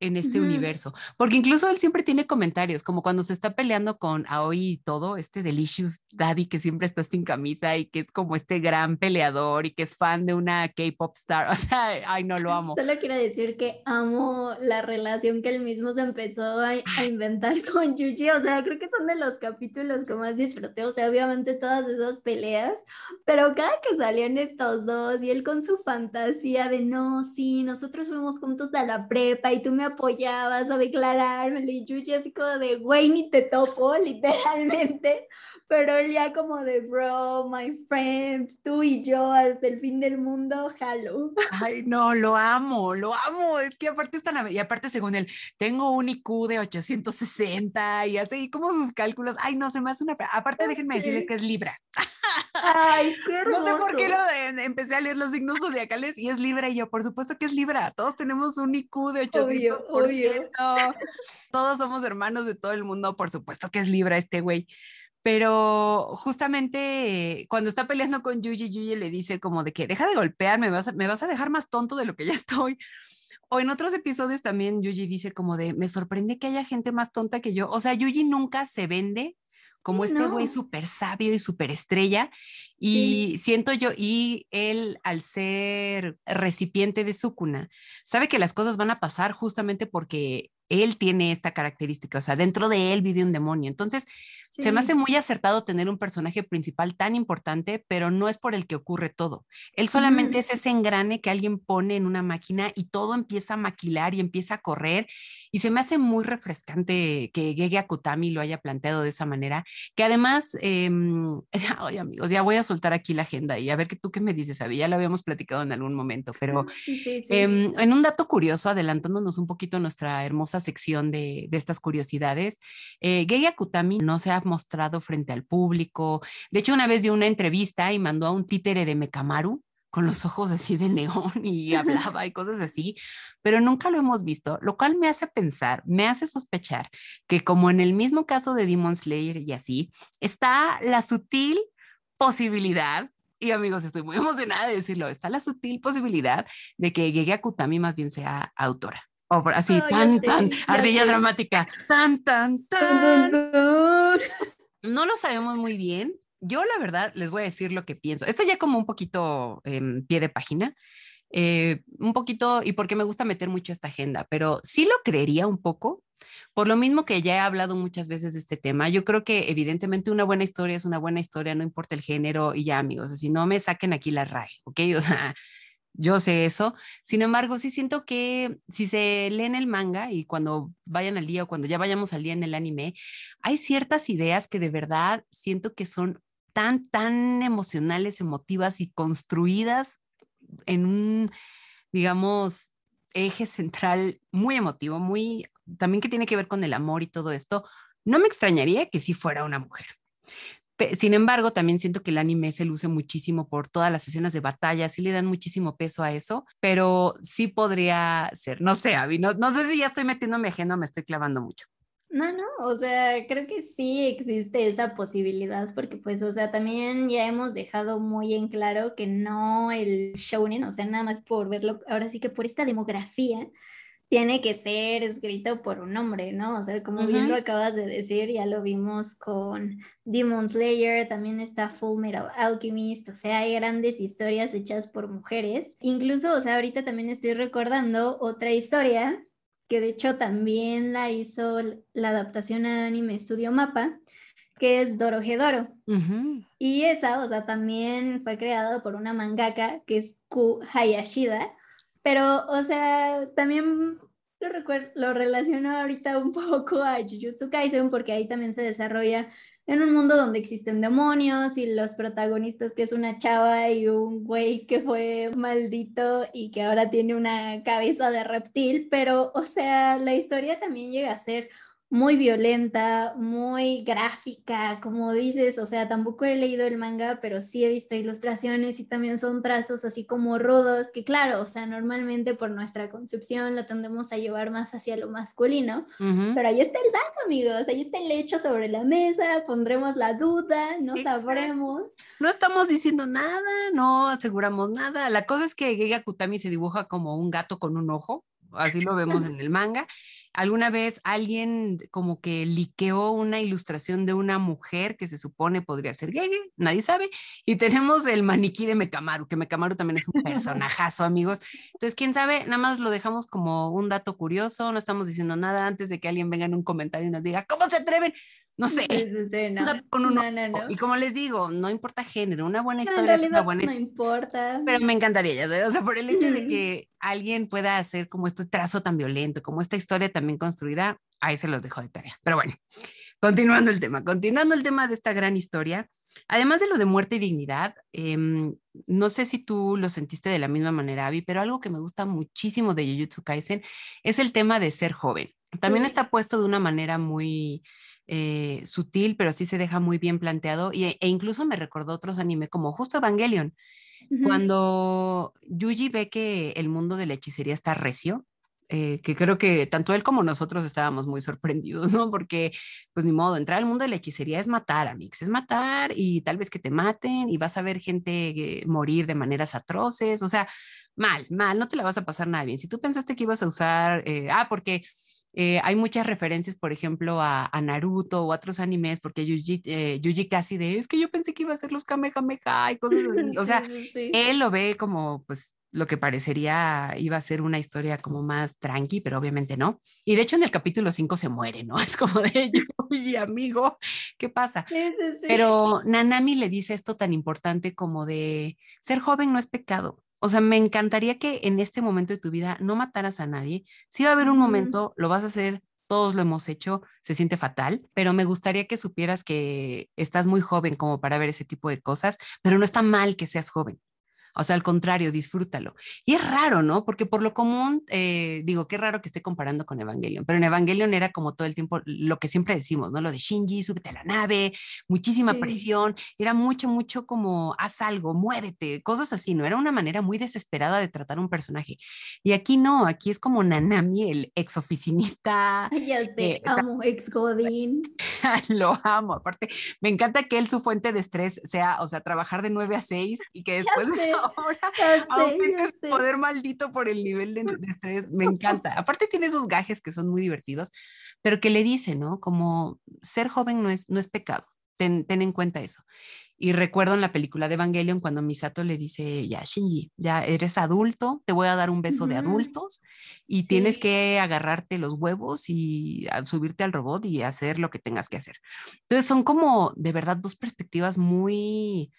en este universo, porque incluso él siempre tiene comentarios, como cuando se está peleando con Aoi y todo, este Delicious Daddy que siempre está sin camisa y que es como este gran peleador y que es fan de una K-pop star, o sea, ay, no lo amo. Solo quiero decir que amo la relación que él mismo se empezó a, a inventar con Yuji, o sea, creo que son de los capítulos que más disfruté, o sea, obviamente todas esas peleas, pero cada que salían estos dos y él con su fantasía de no, sí, nosotros fuimos juntos a la prepa y tú me apoyabas a declararme, y Yuji así como de, güey, te topo, literalmente, pero él ya como de, bro, my friend, tú y yo hasta el fin del mundo, jalo. Ay, no, lo amo, lo amo, es que aparte están, y aparte según él, tengo un IQ de 860 y así como sus cálculos, ay, no, se me hace una, aparte déjenme decirle que es Libra. Ay, qué No sé por qué lo empecé a leer los signos zodiacales y es Libra y yo, por supuesto que es Libra, todos tenemos un IQ de 800 todos somos hermanos de todo el mundo, por supuesto que es Libra este güey. Pero justamente cuando está peleando con Yuji, Yuji le dice como de que deja de golpear, me vas a, me vas a dejar más tonto de lo que ya estoy. O en otros episodios también Yuji dice como de, me sorprende que haya gente más tonta que yo. O sea, Yuji nunca se vende como este güey súper sabio y súper estrella. Y siento yo, y él al ser recipiente de Sukuna, sabe que las cosas van a pasar justamente porque él tiene esta característica, o sea, dentro de él vive un demonio. Entonces, se me hace muy acertado tener un personaje principal tan importante, pero no es por el que ocurre todo. Él solamente es ese engrane que alguien pone en una máquina y todo empieza a maquilar y empieza a correr. Y se me hace muy refrescante que Gege Akutami lo haya planteado de esa manera, que además, eh, ay amigos, ya voy a soltar aquí la agenda y a ver que tú qué me dices, Abby, ya lo habíamos platicado en algún momento, pero em, en un dato curioso, adelantándonos un poquito nuestra hermosa sección de, de estas curiosidades, eh, Gege Akutami no se ha mostrado frente al público. De hecho, una vez dio una entrevista y mandó a un títere de Mekamaru con los ojos así de neón y hablaba y cosas así, pero nunca lo hemos visto, lo cual me hace pensar, me hace sospechar que como en el mismo caso de Demon Slayer y así, está la sutil posibilidad y amigos, estoy muy emocionada de decirlo, está la sutil posibilidad de que llegue a Kutami más bien sea autora. O así, tan, tan, ardilla dramática, tan, tan, tan. No lo sabemos muy bien, yo la verdad les voy a decir lo que pienso. Esto ya como un poquito en pie de página, eh, un poquito, y porque me gusta meter mucho esta agenda, pero sí lo creería un poco, por lo mismo que ya he hablado muchas veces de este tema. Yo creo que evidentemente una buena historia es una buena historia, no importa el género, y ya amigos, así no me saquen aquí la RAE, ¿ok? O sea, yo sé eso. Sin embargo, sí siento que si se leen el manga y cuando vayan al día o cuando ya vayamos al día en el anime, hay ciertas ideas que de verdad siento que son tan, tan emocionales, emotivas y construidas en un, digamos, eje central muy emotivo, muy, también que tiene que ver con el amor y todo esto. No me extrañaría que sí fuera una mujer. Sin embargo, también siento que el anime se luce muchísimo por todas las escenas de batalla, sí le dan muchísimo peso a eso, pero sí podría ser, no sé, Abby, no, no sé si ya estoy metiéndome ajeno, me estoy clavando mucho. No, no, o sea, creo que sí existe esa posibilidad porque pues, o sea, también ya hemos dejado muy en claro que no el shounen, o sea, nada más por verlo, ahora sí que por esta demografía, tiene que ser escrito por un hombre, ¿no? O sea, como bien lo acabas de decir, ya lo vimos con Demon Slayer, también está Full Metal Alchemist, o sea, hay grandes historias hechas por mujeres. Incluso, o sea, ahorita también estoy recordando otra historia que de hecho también la hizo la adaptación a anime Studio Mapa, que es Dorohedoro. Y esa, o sea, también fue creada por una mangaka que es Ku Hayashida pero, o sea, también lo, lo relaciono ahorita un poco a Jujutsu Kaisen porque ahí también se desarrolla en un mundo donde existen demonios y los protagonistas que es una chava y un güey que fue maldito y que ahora tiene una cabeza de reptil, pero o sea, la historia también llega a ser muy violenta, muy gráfica, como dices, o sea, tampoco he leído el manga, pero sí he visto ilustraciones y también son trazos así como rudos, que claro, o sea, normalmente por nuestra concepción lo tendemos a llevar más hacia lo masculino, pero ahí está el dato, amigos, ahí está el hecho sobre la mesa, pondremos la duda, no sabremos. No estamos diciendo nada, no aseguramos nada, la cosa es que Giga Kutami se dibuja como un gato con un ojo, así lo vemos en el manga, Alguna vez alguien como que liqueó una ilustración de una mujer que se supone podría ser gay, nadie sabe. Y tenemos el maniquí de Mecamaru, que Mecamaru también es un personajazo, amigos. Entonces, quién sabe, nada más lo dejamos como un dato curioso, no estamos diciendo nada antes de que alguien venga en un comentario y nos diga, ¿cómo se atreven? No sé, Y como les digo, no importa género, una buena historia es una buena historia. No importa. Pero me encantaría, o sea, por el hecho de que alguien pueda hacer como este trazo tan violento, como esta historia también construida, ahí se los dejo de tarea. Pero bueno, continuando el tema, continuando el tema de esta gran historia, además de lo de muerte y dignidad, em, no sé si tú lo sentiste de la misma manera, Abby, pero algo que me gusta muchísimo de Jujutsu Kaisen es el tema de ser joven. También está puesto de una manera muy eh, sutil, pero sí se deja muy bien planteado. Y, e incluso me recordó otros anime como justo Evangelion. Cuando Yuji ve que el mundo de la hechicería está recio, eh, que creo que tanto él como nosotros estábamos muy sorprendidos, ¿no? Porque, pues ni modo, entrar al mundo de la hechicería es matar, Amix, es matar y tal vez que te maten y vas a ver gente morir de maneras atroces, o sea, mal, mal, no te la vas a pasar nada bien. Si tú pensaste que ibas a usar, eh, ah, porque eh, hay muchas referencias, por ejemplo, a, Naruto o otros animes, porque Yuji, eh, Yuji, casi de, es que yo pensé que iba a ser los Kamehameha y cosas así. O sea, él lo ve como, pues, lo que parecería iba a ser una historia como más tranqui, pero obviamente no. Y de hecho en el capítulo 5 se muere, ¿no? Es como de, Yuji, amigo, ¿qué pasa? pero Nanami le dice esto tan importante como de, ser joven no es pecado. O sea, me encantaría que en este momento de tu vida no mataras a nadie. Si va a haber un momento, lo vas a hacer, todos lo hemos hecho, se siente fatal, pero me gustaría que supieras que estás muy joven como para ver ese tipo de cosas, pero no está mal que seas joven. O sea, al contrario, disfrútalo. Y es raro, ¿no? Porque por lo común, eh, digo, qué raro que esté comparando con Evangelion, pero en Evangelion era como todo el tiempo lo que siempre decimos, ¿no? Lo de Shinji, súbete a la nave, muchísima presión, era mucho, mucho como haz algo, muévete, cosas así, ¿no? Era una manera muy desesperada de tratar un personaje. Y aquí no, aquí es como Nanami, el ex oficinista. Ya sé, eh, amo, ex Godín. lo amo, aparte, me encanta que él su fuente de estrés sea, o sea, trabajar de 9 a 6 y que después de eso ahora poder maldito por el nivel de, estrés. Me encanta. Aparte tiene esos gajes que son muy divertidos, pero que le dice, ¿no? Como ser joven no es, no es pecado. Ten, ten en cuenta eso. Y recuerdo en la película de Evangelion cuando Misato le dice, ya Shinji, ya eres adulto, te voy a dar un beso de adultos y tienes que agarrarte los huevos y subirte al robot y hacer lo que tengas que hacer. Entonces son como de verdad dos perspectivas muy,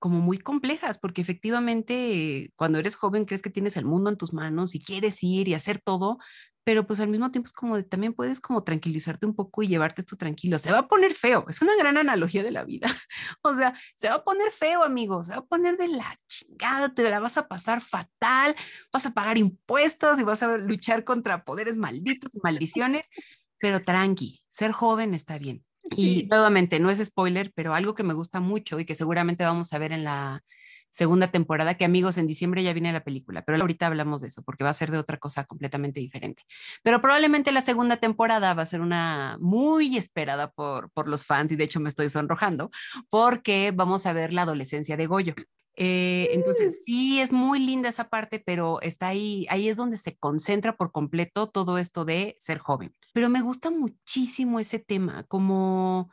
como muy complejas, porque efectivamente cuando eres joven crees que tienes el mundo en tus manos y quieres ir y hacer todo, pero pues al mismo tiempo es como también puedes como tranquilizarte un poco y llevarte esto tranquilo. Se va a poner feo, es una gran analogía de la vida. o sea, se va a poner feo, amigos, se va a poner de la chingada, te la vas a pasar fatal, vas a pagar impuestos y vas a luchar contra poderes malditos y maldiciones, pero tranqui, ser joven está bien. Y nuevamente, no es spoiler, pero algo que me gusta mucho y que seguramente vamos a ver en la segunda temporada, que amigos, en diciembre ya viene la película, pero ahorita hablamos de eso porque va a ser de otra cosa completamente diferente. Pero probablemente la segunda temporada va a ser una muy esperada por, por los fans y de hecho me estoy sonrojando porque vamos a ver la adolescencia de Goyo. Eh, entonces, mm. sí, es muy linda esa parte, pero está ahí, ahí es donde se concentra por completo todo esto de ser joven. Pero me gusta muchísimo ese tema, como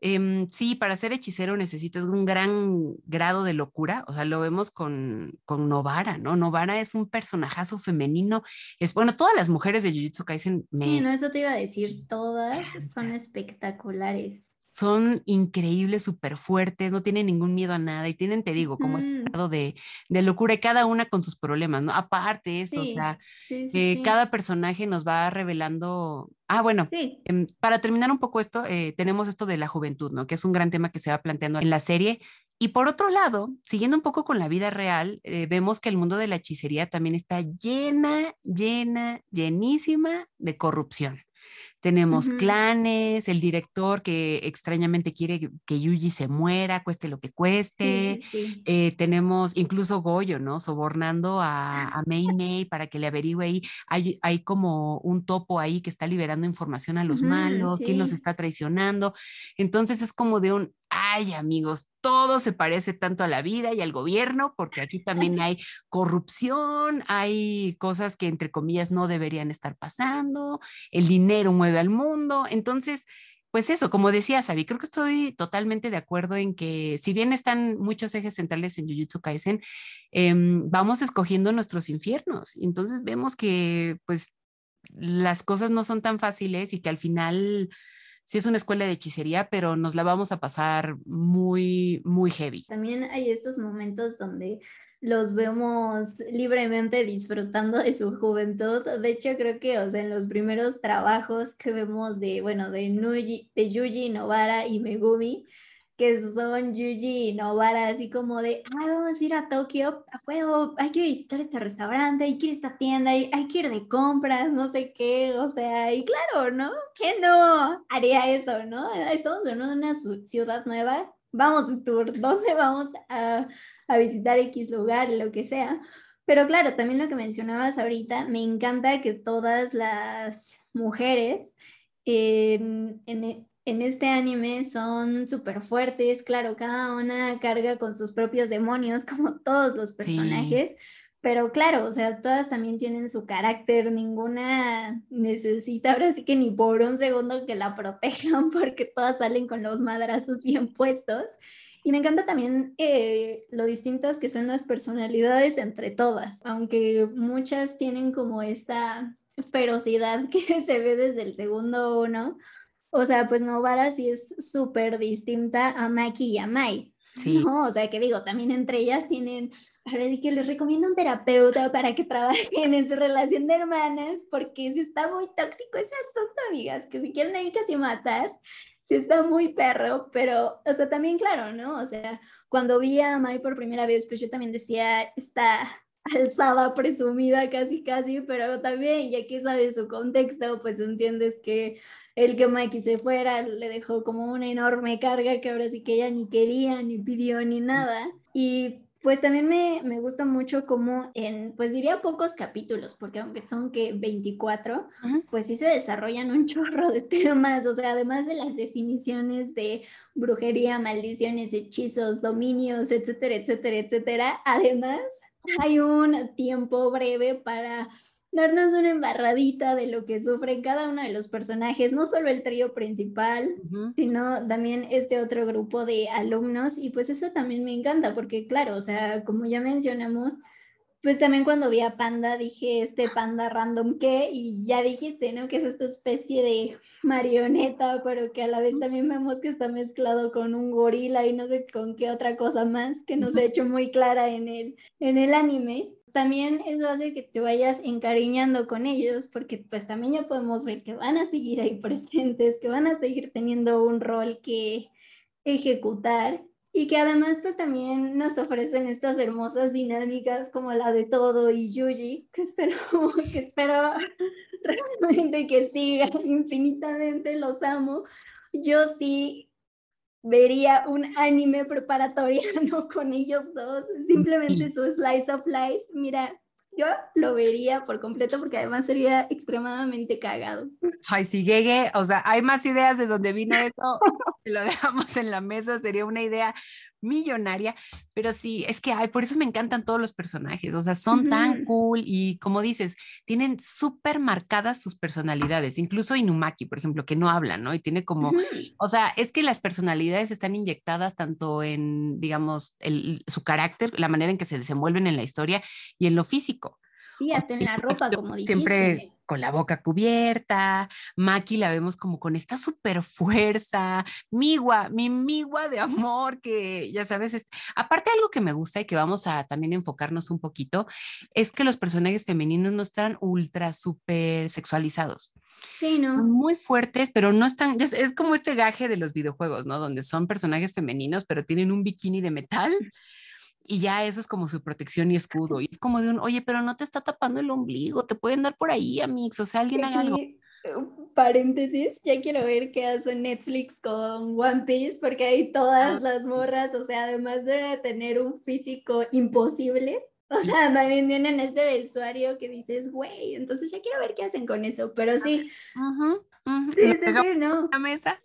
Em, sí, para ser hechicero necesitas un gran grado de locura, o sea, lo vemos con, con Novara, ¿no? Novara es un personajazo femenino, es bueno, todas las mujeres de Jujutsu Kaisen me... Sí, no, eso te iba a decir, todas son espectaculares son increíbles, súper fuertes, no tienen ningún miedo a nada y tienen, te digo, como este grado de, de, locura y cada una con sus problemas, ¿no? Aparte eso, o sea, eh, cada personaje nos va revelando... Ah, bueno, em, para terminar un poco esto, eh, tenemos esto de la juventud, ¿no? Que es un gran tema que se va planteando en la serie. Y por otro lado, siguiendo un poco con la vida real, eh, vemos que el mundo de la hechicería también está llena, llena, llenísima de corrupción. Tenemos clanes, el director que extrañamente quiere que Yuji se muera, cueste lo que cueste. Eh, tenemos incluso Goyo, ¿no? Sobornando a, a Mei Mei para que le averigüe ahí. Hay, hay, como un topo ahí que está liberando información a los malos, quién los está traicionando. Entonces es como de un, ay amigos, todo se parece tanto a la vida y al gobierno, porque aquí también hay corrupción, hay cosas que entre comillas no deberían estar pasando, el dinero mueve al mundo. Entonces, pues eso, como decía Sabi, creo que estoy totalmente de acuerdo en que si bien están muchos ejes centrales en Jujutsu Kaisen, em, vamos escogiendo nuestros infiernos. Entonces vemos que pues las cosas no son tan fáciles y que al final sí es una escuela de hechicería, pero nos la vamos a pasar muy, muy heavy. También hay estos momentos donde los vemos libremente disfrutando de su juventud. De hecho, creo que, o sea, en los primeros trabajos que vemos de, bueno, de, Nuji, de Yuji, Novara y Megumi, que son Yuji y Novara, así como de, ah, vamos a ir a Tokio, a juego, hay que visitar este restaurante, hay que ir a esta tienda, hay, hay, que ir de compras, no sé qué, o sea, y claro, ¿no? ¿Quién no haría eso, no? Estamos en una ciudad nueva, vamos de tour, ¿dónde vamos a, a visitar X lugar, lo que sea? Pero claro, también lo que mencionabas ahorita, me encanta que todas las mujeres en, en, en este anime son súper fuertes, claro, cada una carga con sus propios demonios, como todos los personajes, pero claro, o sea, todas también tienen su carácter, ninguna necesita ahora sí que ni por un segundo que la protejan, porque todas salen con los madrazos bien puestos. Y me encanta también eh, lo distintas que son las personalidades entre todas, aunque muchas tienen como esta ferocidad que se ve desde el segundo uno o sea, pues Novara sí es súper distinta a Maki y a Mai. Sí. ¿no? O sea, que digo, también entre ellas tienen, ahora sí que les recomiendo un terapeuta para que trabajen en su relación de hermanas, porque si está muy tóxico ese asunto, amigas, que si quieren ahí casi matar, si está muy perro, pero, o sea, también claro, ¿no? O sea, cuando vi a Mai por primera vez, pues yo también decía, está alzada, presumida casi, casi, pero también, ya que sabes su contexto, pues entiendes que el que Mikey se fuera le dejó como una enorme carga que ahora sí que ella ni quería, ni pidió, ni nada. Y pues también me, me gusta mucho como en, pues diría pocos capítulos, porque aunque son que 24, pues sí se desarrollan un chorro de temas, o sea, además de las definiciones de brujería, maldiciones, hechizos, dominios, etcétera, etcétera, etcétera, además hay un tiempo breve para darnos una embarradita de lo que sufre cada uno de los personajes, no solo el trío principal, sino también este otro grupo de alumnos. Y pues eso también me encanta, porque claro, o sea, como ya mencionamos, pues también cuando vi a Panda dije, este Panda random qué, y ya dijiste, ¿no? Que es esta especie de marioneta, pero que a la vez también vemos que está mezclado con un gorila y no sé con qué otra cosa más que nos ha hecho muy clara en el, en el anime también eso hace que te vayas encariñando con ellos, porque pues también ya podemos ver que van a seguir ahí presentes, que van a seguir teniendo un rol que ejecutar y que además pues también nos ofrecen estas hermosas dinámicas como la de Todo y Yuji, que espero, que espero realmente que siga infinitamente, los amo. Yo sí vería un anime preparatoriano con ellos dos, simplemente su slice of life. Mira, yo lo vería por completo porque además sería extremadamente cagado. Ay, si llegue, o sea, hay más ideas de dónde vino eso, lo dejamos en la mesa, sería una idea millonaria, pero sí, es que, ay, por eso me encantan todos los personajes, o sea, son tan cool y como dices, tienen súper marcadas sus personalidades, incluso Inumaki, por ejemplo, que no habla, ¿no? Y tiene como, o sea, es que las personalidades están inyectadas tanto en, digamos, el, su carácter, la manera en que se desenvuelven en la historia y en lo físico. Sí, hasta en la ropa, como dijiste. Siempre con la boca cubierta, Maki la vemos como con esta super fuerza, Migua, mi Migua de amor, que ya sabes, aparte algo que me gusta y que vamos a también enfocarnos un poquito, es que los personajes femeninos no están ultra super sexualizados. Sí, ¿no? Muy fuertes, pero no están, es como este gaje de los videojuegos, ¿no? Donde son personajes femeninos, pero tienen un bikini de metal y ya eso es como su protección y escudo. Y es como de un, oye, pero no te está tapando el ombligo, te pueden dar por ahí, amigos, o sea, alguien haga algo. Eh, paréntesis, ya quiero ver qué hace Netflix con One Piece, porque hay todas ah. las morras, o sea, además de tener un físico imposible, o sea, también tienen este vestuario que dices, güey, entonces ya quiero ver qué hacen con eso, pero sí. Sí, sí, no. La mesa.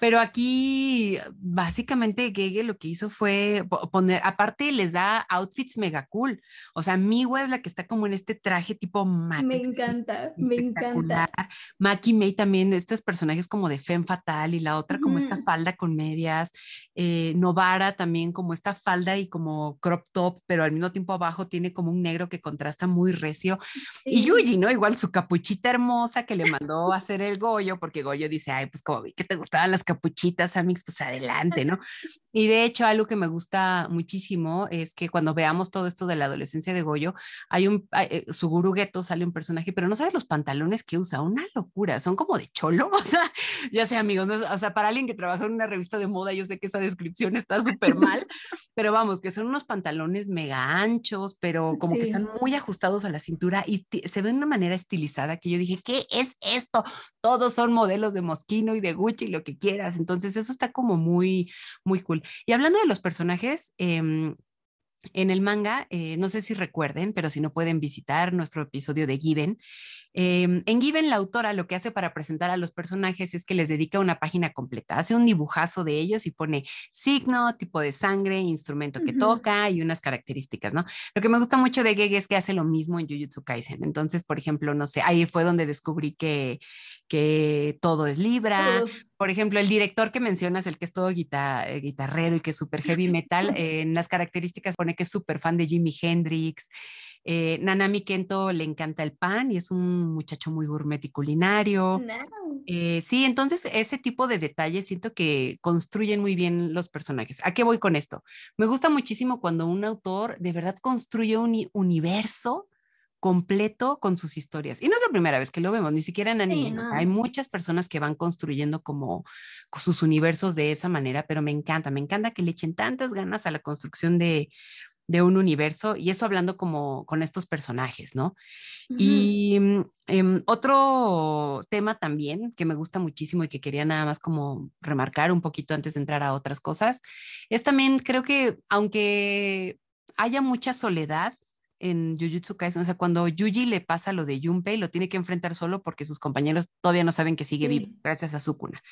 Pero aquí, básicamente, Gege lo que hizo fue poner, aparte les da outfits mega cool. O sea, Miwa es la que está como en este traje tipo Matrix. Me encanta, me encanta. Maki May también, estos personajes como de Femme Fatal y la otra como esta falda con medias. Eh, Novara también como esta falda y como crop top, pero al mismo tiempo abajo tiene como un negro que contrasta muy recio. Y Yuji, ¿no? Igual su capuchita hermosa que le mandó a hacer el Goyo, porque Goyo dice, ay, pues como vi que te gustaban las capuchitas, Amix, pues adelante, ¿no? Y de hecho, algo que me gusta muchísimo es que cuando veamos todo esto de la adolescencia de Goyo, hay un, eh, su guru Gueto sale un personaje, pero no sabes los pantalones que usa, una locura, son como de cholo, o sea, ya sé amigos, o sea, para alguien que trabaja en una revista de moda, yo sé que esa descripción está súper mal, pero vamos, que son unos pantalones mega anchos, pero como que están muy ajustados a la cintura y se ve de una manera estilizada que yo dije, ¿qué es esto? Todos son modelos de Moschino y de Gucci, lo que quieras, entonces eso está como muy, muy cool. Y hablando de los personajes, em, en el manga, eh, no sé si recuerden, pero si no pueden visitar nuestro episodio de Given. Em, en Given, la autora lo que hace para presentar a los personajes es que les dedica una página completa. Hace un dibujazo de ellos y pone signo, tipo de sangre, instrumento que toca y unas características, ¿no? Lo que me gusta mucho de Gege es que hace lo mismo en Jujutsu Kaisen. Entonces, por ejemplo, no sé, ahí fue donde descubrí que, que todo es Libra. Por ejemplo, el director que mencionas, el que es todo eh, guitarrero y que es súper heavy metal, en las características pone que es súper fan de Jimi Hendrix. Eh, Nanami Kento le encanta el pan y es un muchacho muy gourmet y culinario. Eh, sí, entonces ese tipo de detalles siento que construyen muy bien los personajes. ¿A qué voy con esto? Me gusta muchísimo cuando un autor de verdad construye un universo completo con sus historias. Y no es la primera vez que lo vemos, ni siquiera en anime. hay muchas personas que van construyendo como sus universos de esa manera, pero me encanta, me encanta que le echen tantas ganas a la construcción de, un universo y eso hablando como con estos personajes, ¿no? Y mm, em, otro tema también que me gusta muchísimo y que quería nada más como remarcar un poquito antes de entrar a otras cosas, es también creo que aunque haya mucha soledad, en Jujutsu Kaisen, o sea, cuando Yuji le pasa lo de Junpei, lo tiene que enfrentar solo porque sus compañeros todavía no saben que sigue vivo, gracias a Sukuna.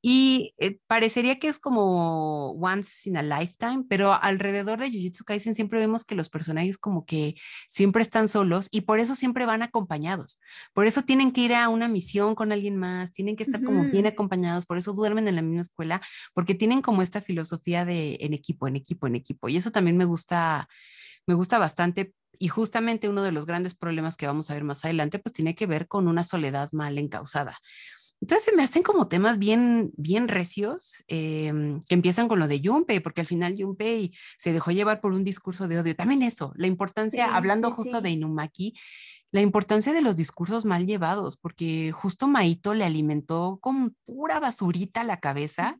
Y eh, parecería que es como once in a lifetime, pero alrededor de Jujutsu Kaisen siempre vemos que los personajes como que siempre están solos y por eso siempre van acompañados. Por eso tienen que ir a una misión con alguien más, tienen que estar como bien acompañados, por eso duermen en la misma escuela, porque tienen como esta filosofía de en equipo, en equipo, en equipo. Y eso también me gusta, me gusta bastante. Y justamente uno de los grandes problemas que vamos a ver más adelante, pues tiene que ver con una soledad mal encausada. Entonces se me hacen como temas bien, bien recios em, que empiezan con lo de Junpei, porque al final Junpei se dejó llevar por un discurso de odio. También eso, la importancia, hablando justo de Inumaki, la importancia de los discursos mal llevados, porque justo Maito le alimentó con pura basurita la cabeza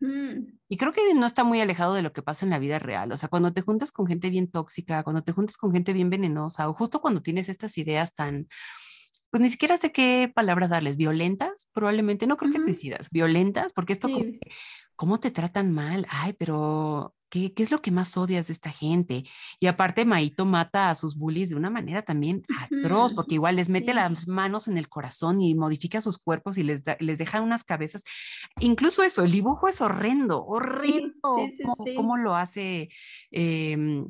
y creo que no está muy alejado de lo que pasa en la vida real. O sea, cuando te juntas con gente bien tóxica, cuando te juntas con gente bien venenosa o justo cuando tienes estas ideas tan pues ni siquiera sé qué palabra darles, violentas, probablemente, no creo que suicidas, violentas, porque esto, ¿cómo te tratan mal? Ay, pero ¿qué, ¿qué, es lo que más odias de esta gente? Y aparte, Maito mata a sus bullies de una manera también atroz, porque igual les mete las manos en el corazón y modifica sus cuerpos y les, les deja unas cabezas. Incluso eso, el dibujo es horrendo, horrendo, cómo, lo hace, em,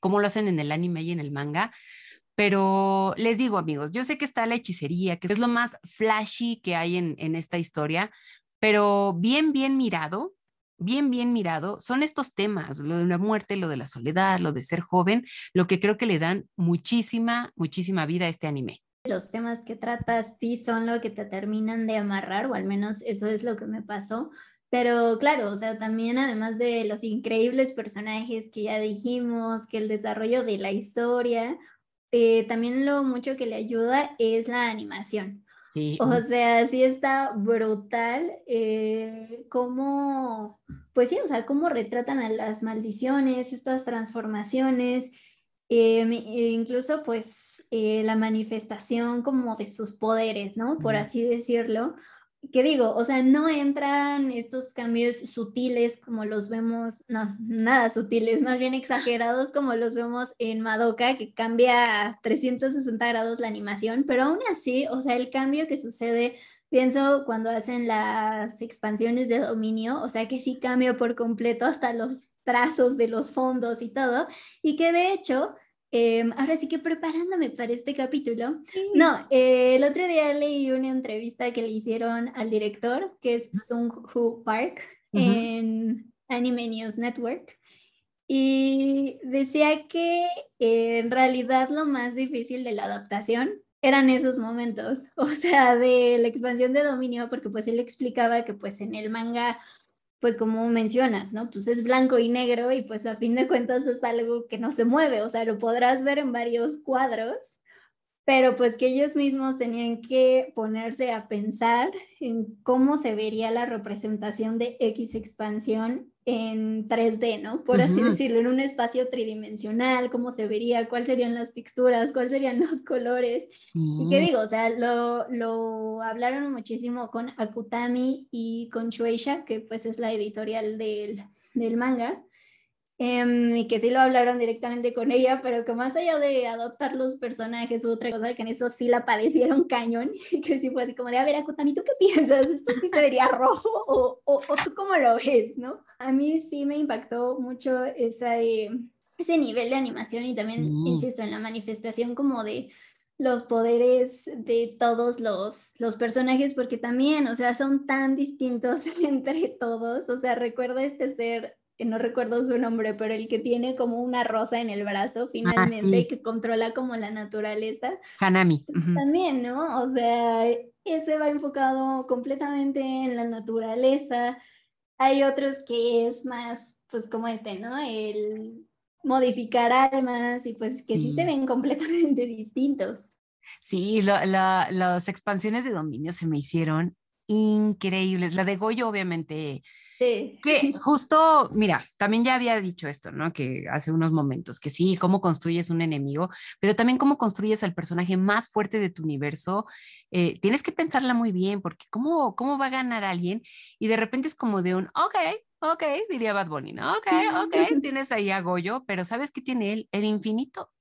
cómo lo hacen en el anime y en el manga pero les digo, amigos, yo sé que está la hechicería, que es lo más flashy que hay en, en esta historia, pero bien, bien mirado, bien, bien mirado, son estos temas, lo de la muerte, lo de la soledad, lo de ser joven, lo que creo que le dan muchísima, muchísima vida a este anime. Los temas que tratas sí son lo que te terminan de amarrar, o al menos eso es lo que me pasó. Pero claro, o sea, también además de los increíbles personajes que ya dijimos, que el desarrollo de la historia, eh, también lo mucho que le ayuda es la animación. Sí. O sea, sí está brutal eh, cómo, pues sí, o sea, cómo retratan a las maldiciones, estas transformaciones, eh, e incluso pues la manifestación como de sus poderes, ¿no? Por así decirlo. ¿Qué digo? O sea, no entran estos cambios sutiles como los vemos, no, nada sutiles, más bien exagerados como los vemos en Madoka, que cambia a 360 grados la animación, pero aún así, o sea, el cambio que sucede, pienso cuando hacen las expansiones de dominio, o sea, que sí cambia por completo hasta los trazos de los fondos y todo, y que de hecho Em, ahora sí que preparándome para este capítulo, no, eh, el otro día leí una entrevista que le hicieron al director, que es Sung Hoo Park, en Anime News Network, y decía que en realidad lo más difícil de la adaptación eran esos momentos, o sea, de la expansión de dominio, porque pues él explicaba que pues en el manga pues como mencionas, ¿no? Pues es blanco y negro y pues a fin de cuentas es algo que no se mueve, o sea, lo podrás ver en varios cuadros, pero pues que ellos mismos tenían que ponerse a pensar en cómo se vería la representación de X expansión en 3D, ¿no? Por así decirlo, en un espacio tridimensional, cómo se vería, cuáles serían las texturas, cuáles serían los colores. Y qué digo, o sea, lo, lo, hablaron muchísimo con Akutami y con Shueisha, que pues es la editorial del, del manga. Em, y que sí lo hablaron directamente con ella, pero que más allá de adoptar los personajes otra cosa, que en eso sí la padecieron cañón, que sí fue como de, a ver, Akutami, ¿tú qué piensas? ¿Esto sí se vería rojo o, o, o, tú cómo lo ves, no? A mí sí me impactó mucho esa, eh, ese nivel de animación y también, insisto, en la manifestación como de los poderes de todos los, los personajes, porque también, o sea, son tan distintos entre todos, o sea, recuerdo este ser no recuerdo su nombre, pero el que tiene como una rosa en el brazo ah, finalmente y que controla como la naturaleza. Hanami. También, ¿no? O sea, ese va enfocado completamente en la naturaleza. Hay otros que es más, pues como este, ¿no? El modificar almas y pues que sí, se ven completamente distintos. Sí, las expansiones de dominio se me hicieron increíbles. La de Goyo, obviamente, que justo, mira, también ya había dicho esto, ¿no? Que hace unos momentos, que sí, cómo construyes un enemigo, pero también cómo construyes al personaje más fuerte de tu universo. Eh, tienes que pensarla muy bien, porque ¿cómo, ¿cómo va a ganar alguien? Y de repente es como de un, ok, ok, diría Bad Bunny, ¿no? Ok, ok, tienes ahí a Goyo, pero ¿sabes qué tiene él? El infinito.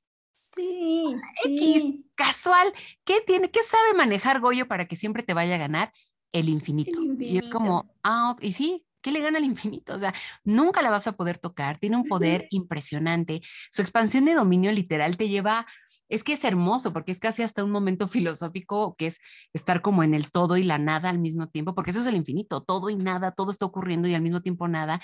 Sí, X, casual. ¿Qué tiene? ¿Qué sabe manejar Goyo para que siempre te vaya a ganar? el infinito. Y es como, ah, y sí, ¿qué le gana al infinito? O sea, nunca la vas a poder tocar, tiene un poder impresionante. Su expansión de dominio literal te lleva, es que es hermoso, porque es casi hasta un momento filosófico que es estar como en el todo y la nada al mismo tiempo, porque eso es el infinito, todo y nada, todo está ocurriendo y al mismo tiempo nada.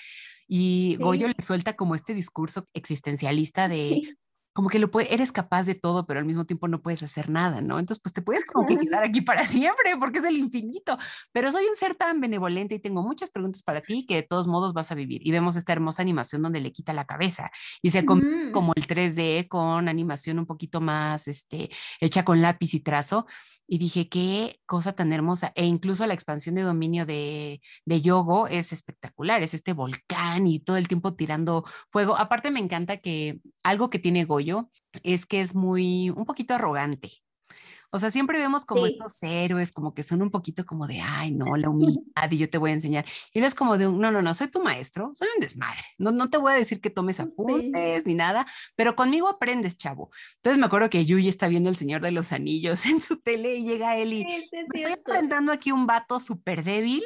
Y Goyo le suelta como este discurso existencialista de como que lo puede, eres capaz de todo, pero al mismo tiempo no puedes hacer nada, ¿no? Entonces, pues te puedes como que quedar aquí para siempre, porque es el infinito. Pero soy un ser tan benevolente y tengo muchas preguntas para ti que de todos modos vas a vivir. Y vemos esta hermosa animación donde le quita la cabeza y se come mm. como el 3D con animación un poquito más, este, hecha con lápiz y trazo y dije, qué cosa tan hermosa. E incluso la expansión de dominio de, de Yogo es espectacular, es este volcán y todo el tiempo tirando fuego. Aparte me encanta que algo que tiene Goyo es que es muy, un poquito arrogante. O sea, siempre vemos como estos héroes, como que son un poquito como de, ay, no, la humildad y yo te voy a enseñar. Y él es como de, no, no, no, soy tu maestro, soy un desmadre. No, no te voy a decir que tomes apuntes ni nada, pero conmigo aprendes, chavo. Entonces me acuerdo que Yuyi está viendo El Señor de los Anillos en su tele y llega él y me estoy enfrentando aquí un vato súper débil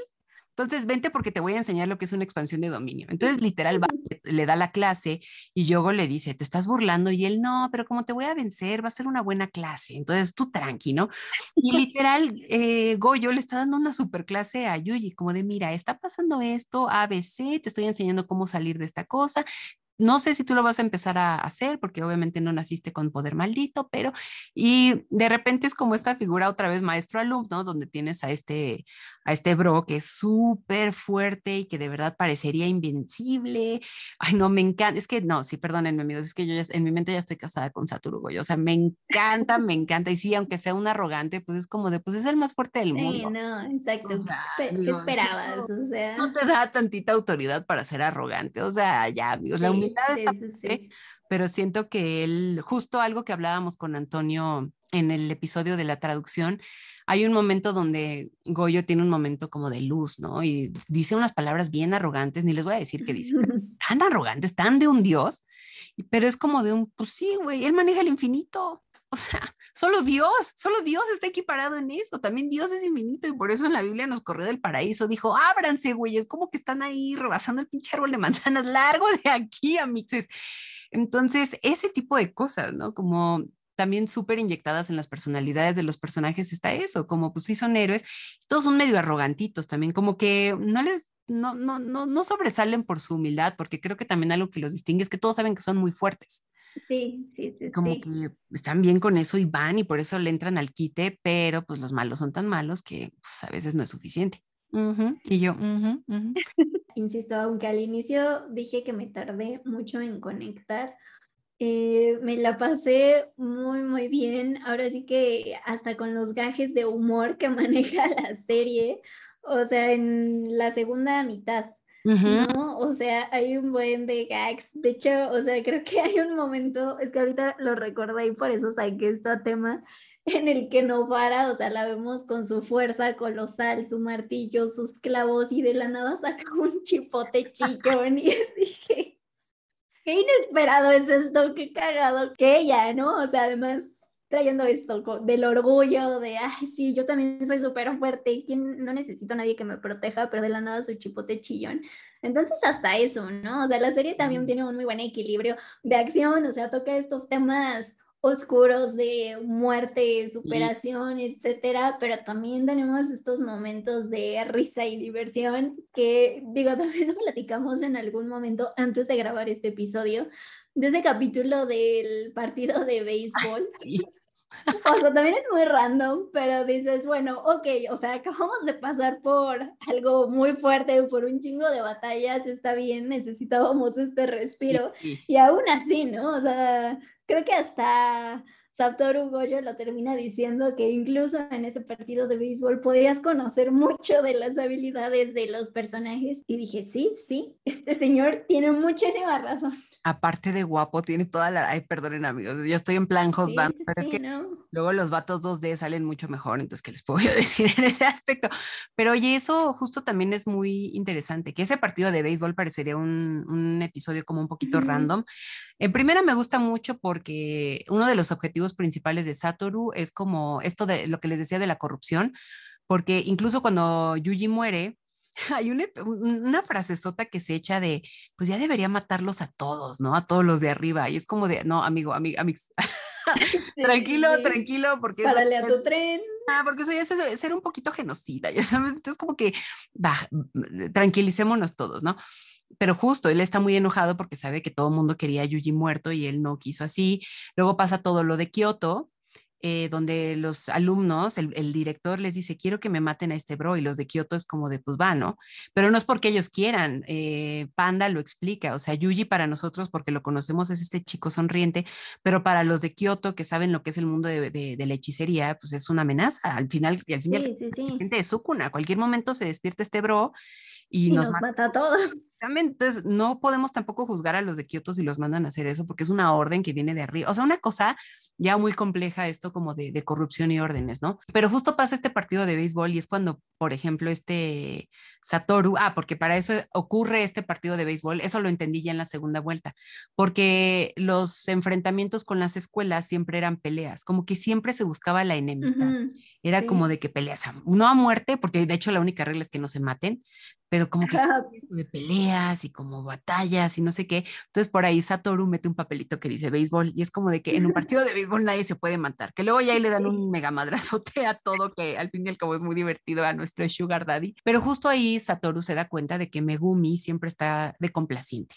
entonces, vente porque te voy a enseñar lo que es una expansión de dominio. Entonces, literal, le da la clase y Yogo le dice, te estás burlando y él, no, pero como te voy a vencer, va a ser una buena clase. Entonces, tú tranqui, ¿no? Y literal, eh, Goyo le está dando una super clase a Yuji, como de, mira, está pasando esto, ABC, te estoy enseñando cómo salir de esta cosa, no sé si tú lo vas a empezar a hacer porque obviamente no naciste con poder maldito, pero y de repente es como esta figura otra vez maestro alumno donde tienes a este a este bro que es súper fuerte y que de verdad parecería invencible. Ay, no, me encanta. Es que no, sí, perdónenme amigos, es que yo ya, en mi mente ya estoy casada con Satoru O sea, me encanta, me encanta. Y sí, aunque sea un arrogante, pues es como de, pues es el más fuerte del mundo. Sí, no, exacto. ¿Qué esperabas? o sea... No te da tantita autoridad para ser arrogante. O sea, ya, amigos, la pero siento que él, justo algo que hablábamos con Antonio en el episodio de la traducción, hay un momento donde Goyo tiene un momento como de luz, ¿no? Y dice unas palabras bien arrogantes, ni les voy a decir qué dice, tan arrogantes, tan de un dios, pero es como de un, pues sí, güey, él maneja el infinito. O sea, solo Dios, solo Dios está equiparado en eso. También Dios es infinito y por eso en la Biblia nos corrió del paraíso. Dijo, ábranse, güey, es como que están ahí rebasando el pinche árbol de manzanas largo de aquí, amixes. Entonces, ese tipo de cosas, ¿no? Como también súper inyectadas en las personalidades de los personajes está eso, como pues sí son héroes, todos son medio arrogantitos también, como que no les, no, no, no, no sobresalen por su humildad, porque creo que también algo que los distingue es que todos saben que son muy fuertes. Sí, sí, sí. Como que están bien con eso y van y por eso le entran al quite, pero pues los malos son tan malos que pues, a veces no es suficiente. Y yo, insisto, aunque al inicio dije que me tardé mucho en conectar, eh, me la pasé muy, muy bien. Ahora sí que hasta con los gajes de humor que maneja la serie, o sea, en la segunda mitad, ¿no? O sea, hay un buen de gags. De hecho, o sea, creo que hay un momento, es que ahorita lo recordé y por eso saqué este tema, en el que Novara, o sea, la vemos con su fuerza colosal, su martillo, sus clavos y de la nada saca un chipote chillón y dije, qué inesperado es esto, qué cagado que ella, ¿no? O sea, además trayendo esto del orgullo de, ay, sí, yo también soy súper fuerte y no necesito a nadie que me proteja, pero de la nada soy chipote chillón. Entonces, hasta eso, ¿no? O sea, la serie también tiene un muy buen equilibrio de acción, o sea, toca estos temas oscuros de muerte, superación, etcétera, pero también tenemos estos momentos de risa y diversión que, digo, también lo platicamos en algún momento antes de grabar este episodio, de ese capítulo del partido de béisbol. O sea, también es muy random, pero dices, bueno, ok, o sea, acabamos de pasar por algo muy fuerte, por un chingo de batallas, está bien, necesitábamos este respiro, y aún así, ¿no? O sea, creo que hasta Satoru Goyo lo termina diciendo que incluso en ese partido de béisbol podías conocer mucho de las habilidades de los personajes. Y dije, sí, sí, este señor tiene muchísima razón aparte de guapo, tiene toda la. Ay, perdonen, amigos. Yo estoy en plan husband, pero es que luego los vatos 2D salen mucho mejor. Entonces, ¿qué les puedo decir en ese aspecto? Pero oye, eso justo también es muy interesante, que ese partido de béisbol parecería un, un episodio como un poquito random. En primera, me gusta mucho porque uno de los objetivos principales de Satoru es como esto de lo que les decía de la corrupción porque incluso cuando Yuji muere, hay una, una frasezota que se echa de, pues ya debería matarlos a todos, ¿no? A todos los de arriba. Y es como de, no, amigo, amigo, amigos. tranquilo, tranquilo, porque... Párale a tu tren. Ah, porque eso ya es ser un poquito genocida, ya sabes. Entonces, como que, va, tranquilicémonos todos, ¿no? pero justo él está muy enojado porque sabe que todo el mundo quería a Yuji muerto y él no quiso así. Luego pasa todo lo de Kioto, eh, donde los alumnos, el, director les dice, quiero que me maten a este bro, y los de Kioto es como de, pues va, ¿no? Pero no es porque ellos quieran, eh, Panda lo explica, o sea, Yuji para nosotros, porque lo conocemos, es este chico sonriente, pero para los de Kioto, que saben lo que es el mundo de, la hechicería, pues es una amenaza, al final, y al final, sí, sí, sí. es su cuna, cualquier momento se despierta este bro y, nos, mata, a todos. Entonces, no podemos tampoco juzgar a los de Kioto si los mandan a hacer eso, porque es una orden que viene de arriba. O sea, una cosa ya muy compleja esto como de, de, corrupción y órdenes, ¿no? Pero justo pasa este partido de béisbol y es cuando, por ejemplo, este Satoru, ah, porque para eso ocurre este partido de béisbol, eso lo entendí ya en la segunda vuelta, porque los enfrentamientos con las escuelas siempre eran peleas, como que siempre se buscaba la enemistad. Era como de que peleas, no a muerte, porque de hecho la única regla es que no se maten, pero como que de peleas y como batallas y no sé qué. Entonces por ahí Satoru mete un papelito que dice béisbol y es como de que en un partido de béisbol nadie se puede matar, que luego ya ahí le dan un mega madrazote a todo, que al fin y al cabo es muy divertido a nuestro Sugar Daddy. Pero justo ahí Satoru se da cuenta de que Megumi siempre está de complaciente.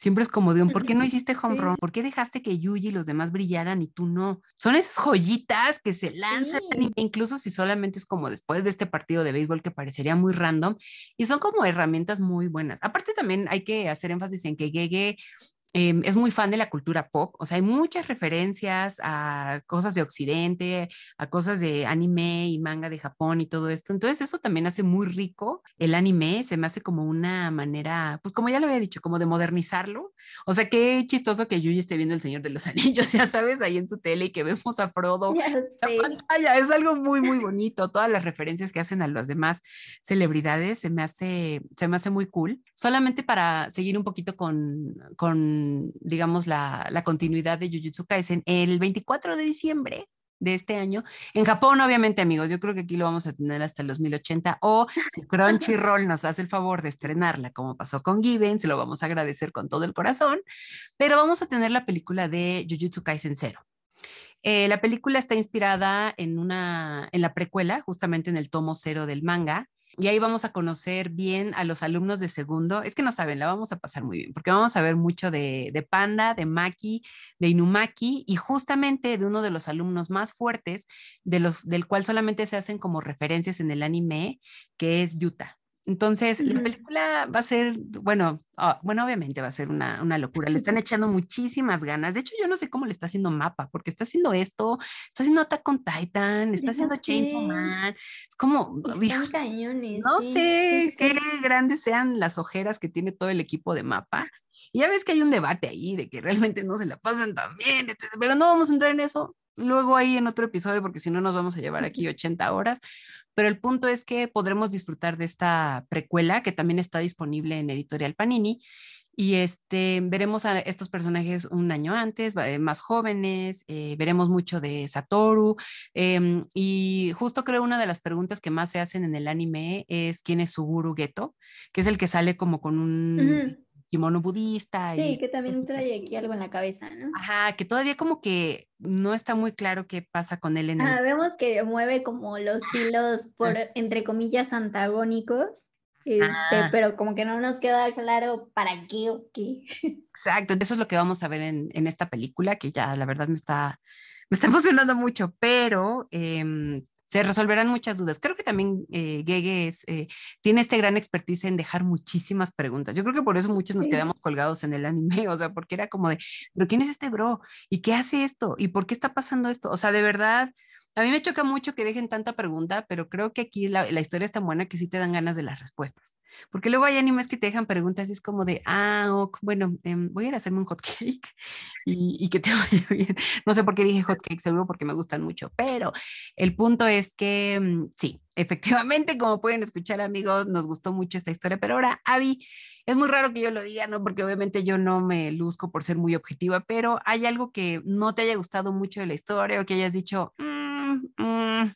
Siempre es como de un, ¿por qué no hiciste home run? ¿Por qué dejaste que Yuji y los demás brillaran y tú no? Son esas joyitas que se lanzan, incluso si solamente es como después de este partido de béisbol que parecería muy random, y son como herramientas muy buenas. Aparte también hay que hacer énfasis en que Gege Em, es muy fan de la cultura pop, o sea, hay muchas referencias a cosas de Occidente, a cosas de anime y manga de Japón y todo esto. Entonces eso también hace muy rico el anime, se me hace como una manera, pues como ya lo había dicho, como de modernizarlo. O sea, qué chistoso que Yuji esté viendo El Señor de los Anillos, ya sabes, ahí en su tele y que vemos a Frodo. Ya es algo muy, muy bonito. Todas las referencias que hacen a las demás celebridades se me hace, se me hace muy cool. Solamente para seguir un poquito con, con digamos, la, la continuidad de Jujutsu Kaisen el 24 de diciembre de este año. En Japón, obviamente, amigos, yo creo que aquí lo vamos a tener hasta el 2080 o si Crunchyroll nos hace el favor de estrenarla, como pasó con Given, se lo vamos a agradecer con todo el corazón, pero vamos a tener la película de Jujutsu Kaisen Zero. Eh, la película está inspirada en, una, en la precuela, justamente en el tomo cero del manga, y ahí vamos a conocer bien a los alumnos de segundo. Es que no saben, la vamos a pasar muy bien, porque vamos a ver mucho de, de, Panda, de Maki, de Inumaki y justamente de uno de los alumnos más fuertes, de los, del cual solamente se hacen como referencias en el anime, que es Yuta. Entonces, la película va a ser, bueno, ah, bueno, obviamente va a ser una, una, locura. Le están echando muchísimas ganas. De hecho, yo no sé cómo le está haciendo Mapa, porque está haciendo esto, está haciendo Attack con Titan, está haciendo Chainsaw Man. Es como, cañones, no sé qué grandes sean las ojeras que tiene todo el equipo de Mapa. Y ya ves que hay un debate ahí de que realmente no se la pasan tan bien, pero no vamos a entrar en eso. Luego ahí en otro episodio, porque si no nos vamos a llevar aquí 80 horas pero el punto es que podremos disfrutar de esta precuela que también está disponible en Editorial Panini y este, veremos a estos personajes un año antes, eh, más jóvenes, eh, veremos mucho de Satoru em, y justo creo una de las preguntas que más se hacen en el anime es quién es Suguru Geto, que es el que sale como con un kimono budista. Sí, que también trae aquí algo en la cabeza, ¿no? Ajá, que todavía como que no está muy claro qué pasa con él en el... vemos que mueve como los hilos por, entre comillas, antagónicos. Este, ah. pero como que no nos queda claro para qué o qué. Exacto, eso es lo que vamos a ver en, en esta película, que ya la verdad me está, me está emocionando mucho, pero eh, se resolverán muchas dudas. Creo que también eh, Gege es, eh, tiene este gran expertise en dejar muchísimas preguntas. Yo creo que por eso muchos nos quedamos colgados en el anime, o sea, porque era como de, pero ¿quién es este bro? ¿Y qué hace esto? ¿Y por qué está pasando esto? O sea, de verdad, a mí me choca mucho que dejen tanta pregunta, pero creo que aquí la, historia es tan buena que sí te dan ganas de las respuestas. Porque luego hay animes que te dejan preguntas y es como de, ah, bueno, em, voy a ir a hacerme un hot cake y, y, que te vaya bien. No sé por qué dije hot cake, seguro porque me gustan mucho, pero el punto es que mm, sí, efectivamente, como pueden escuchar amigos, nos gustó mucho esta historia, pero ahora, Avi, es muy raro que yo lo diga, ¿no? Porque obviamente yo no me luzco por ser muy objetiva, pero hay algo que no te haya gustado mucho de la historia o que hayas dicho, mm, mm,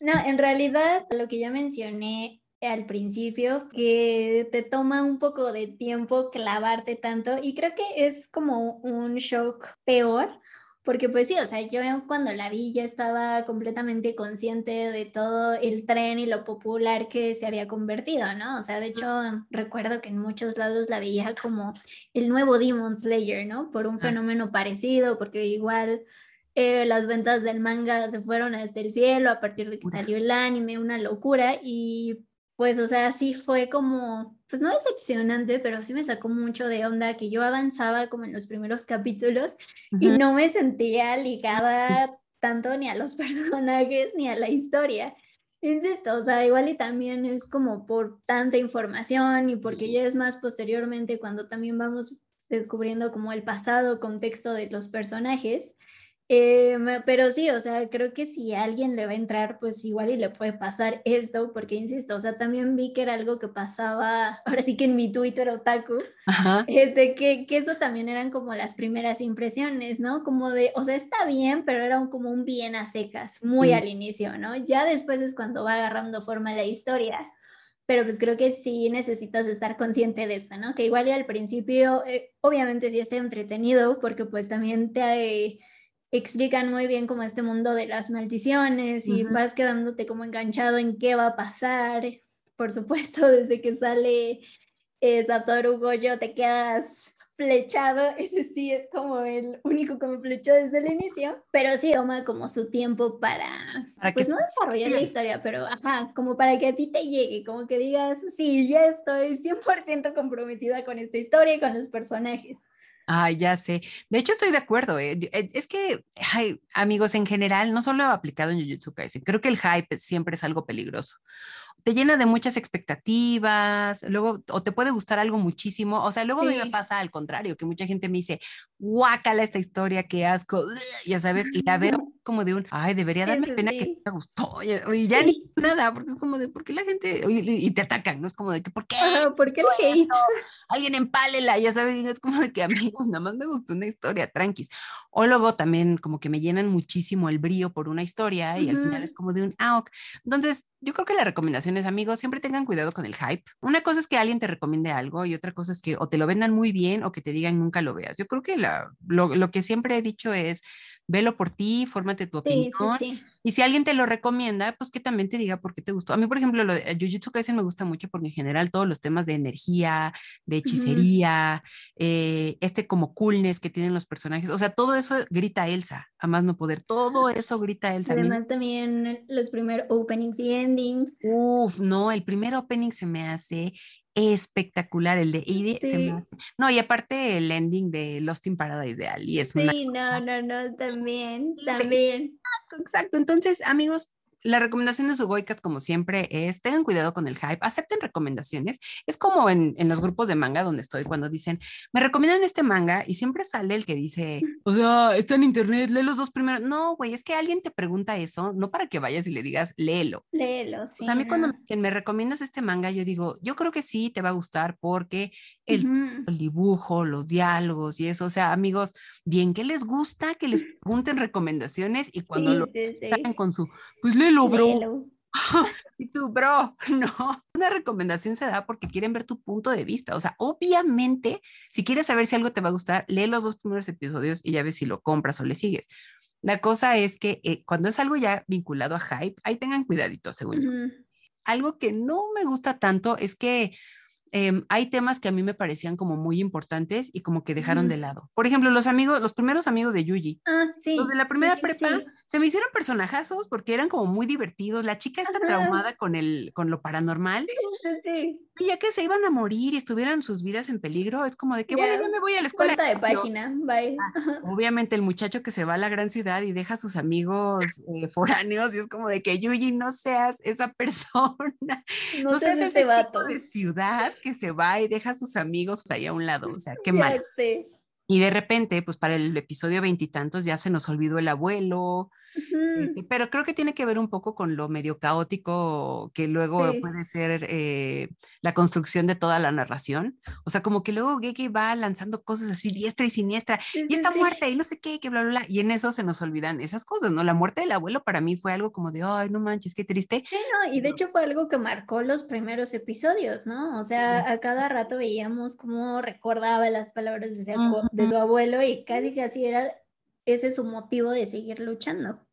No, en realidad lo que ya mencioné al principio, que te toma un poco de tiempo clavarte tanto y creo que es como un shock peor porque pues sí, o sea, yo cuando la vi ya estaba completamente consciente de todo el tren y lo popular que se había convertido, ¿no? O sea, de hecho, recuerdo que en muchos lados la veía como el nuevo Demon Slayer, ¿no? Por un fenómeno parecido, porque igual eh, las ventas del manga se fueron hasta el cielo a partir de que salió el anime, una locura, y pues, o sea, sí fue como, pues no decepcionante, pero sí me sacó mucho de onda que yo avanzaba como en los primeros capítulos y no me sentía ligada tanto ni a los personajes ni a la historia. Insisto, o sea, igual y también es como por tanta información y porque ya es más posteriormente cuando también vamos descubriendo como el pasado, contexto de los personajes, eh, pero sí, o sea, creo que si alguien le va a entrar, pues igual y le puede pasar esto, porque insisto, o sea, también vi que era algo que pasaba, ahora sí que en mi Twitter otaku, este, que, que eso también eran como las primeras impresiones, ¿no? Como de, o sea, está bien, pero era como un bien a secas, muy al inicio, ¿no? Ya después es cuando va agarrando forma la historia. Pero pues creo que sí necesitas estar consciente de esto, ¿no? Que igual y al principio, eh, obviamente sí está entretenido, porque pues también te explican muy bien como este mundo de las maldiciones y vas quedándote como enganchado en qué va a pasar. Por supuesto, desde que sale eh, Satoru Gojo te quedas flechado, ese sí es como el único que me flechó desde el inicio, pero sí toma como su tiempo para, pues no desarrollar la historia, pero ajá, como para que a ti te llegue, como que digas, sí, ya estoy 100% comprometida con esta historia y con los personajes. Ay, ya sé. De hecho, estoy de acuerdo. ¿eh? Eh, es que, amigos, en general, no solo aplicado en Jujutsu Kaisen, creo que el hype siempre es algo peligroso te llena de muchas expectativas, luego o te puede gustar algo muchísimo, o sea, luego a mí me pasa al contrario, que mucha gente me dice, guácala esta historia, qué asco, ya sabes, y la veo como de un, ay, debería darme pena que me gustó, y, ya ni nada, porque es como de, ¿por qué la gente, y, te atacan, no es como de que, ¿por qué? ¿Por qué el hate? Alguien empálela, ya sabes, y es como de que, amigos, nada más me gustó una historia, tranquis. O luego también como que me llenan muchísimo el brío por una historia y al final es como de un, ah, Entonces, yo creo que la recomendación es, amigos, siempre tengan cuidado con el hype. Una cosa es que alguien te recomiende algo y otra cosa es que o te lo vendan muy bien o que te digan nunca lo veas. Yo creo que la, lo, lo que siempre he dicho es, velo por ti, fórmate tu opinión. Y si alguien te lo recomienda, pues que también te diga por qué te gustó. A mí, por ejemplo, lo de Jujutsu Kaisen me gusta mucho porque en general todos los temas de energía, de hechicería, eh, este como coolness que tienen los personajes, o sea, todo eso grita Elsa, a más no poder, todo eso grita Elsa. Además también los primeros openings y endings. Uf, no, el primer opening se me hace espectacular el de Ivy. No, y aparte el ending de Lost in Paradise de Ali es Sí, no, no, no, también, también. Exacto, exacto. Entonces, amigos, la recomendación de su Goicast, como siempre, es tengan cuidado con el hype, acepten recomendaciones. Es como en, en, los grupos de manga donde estoy, cuando dicen, me recomiendan este manga y siempre sale el que dice, o sea, está en internet, lee los dos primeros. No, güey, es que alguien te pregunta eso, no para que vayas y le digas, léelo. Léelo, sí. O sea, a mí cuando me me recomiendas este manga, yo digo, yo creo que sí te va a gustar porque el, el dibujo, los diálogos y eso, o sea, amigos, bien que les gusta que les pregunten recomendaciones y cuando lo sí, con su, pues léelo bro. y tú, bro, no. Una recomendación se da porque quieren ver tu punto de vista. O sea, obviamente, si quieres saber si algo te va a gustar, lee los dos primeros episodios y ya ves si lo compras o le sigues. La cosa es que eh, cuando es algo ya vinculado a hype, ahí tengan cuidadito, según yo. Algo que no me gusta tanto es que Em, hay temas que a mí me parecían como muy importantes y como que dejaron de lado. Por ejemplo, los amigos, los primeros amigos de Yuji. Ah, sí. Los de la primera prepa se me hicieron personajazos porque eran como muy divertidos. La chica está traumada con el, con lo paranormal. Y ya que se iban a morir y estuvieran sus vidas en peligro, es como de que, bueno, yo me voy a la escuela. de página, bye. Ah, obviamente el muchacho que se va a la gran ciudad y deja a sus amigos eh, foráneos y es como de que Yuji no seas esa persona. No, seas ese vato. de ciudad que se va y deja a sus amigos ahí a un lado, o sea, qué mal. Y de repente, pues para el episodio veintitantos ya se nos olvidó el abuelo, Este, pero creo que tiene que ver un poco con lo medio caótico que luego Sí. puede ser eh, la construcción de toda la narración. O sea, como que luego Gege va lanzando cosas así diestra y siniestra Sí, y está sí. muerta y no sé qué, que bla, bla, bla. Y en eso se nos olvidan esas cosas, ¿no? La muerte del abuelo para mí fue algo como de, ay, no manches, qué triste. Sí, no, y de hecho fue algo que marcó los primeros episodios, ¿no? O sea, a cada rato veíamos cómo recordaba las palabras de, su abu- de Ujú. su abuelo y casi casi era ese su motivo de seguir luchando.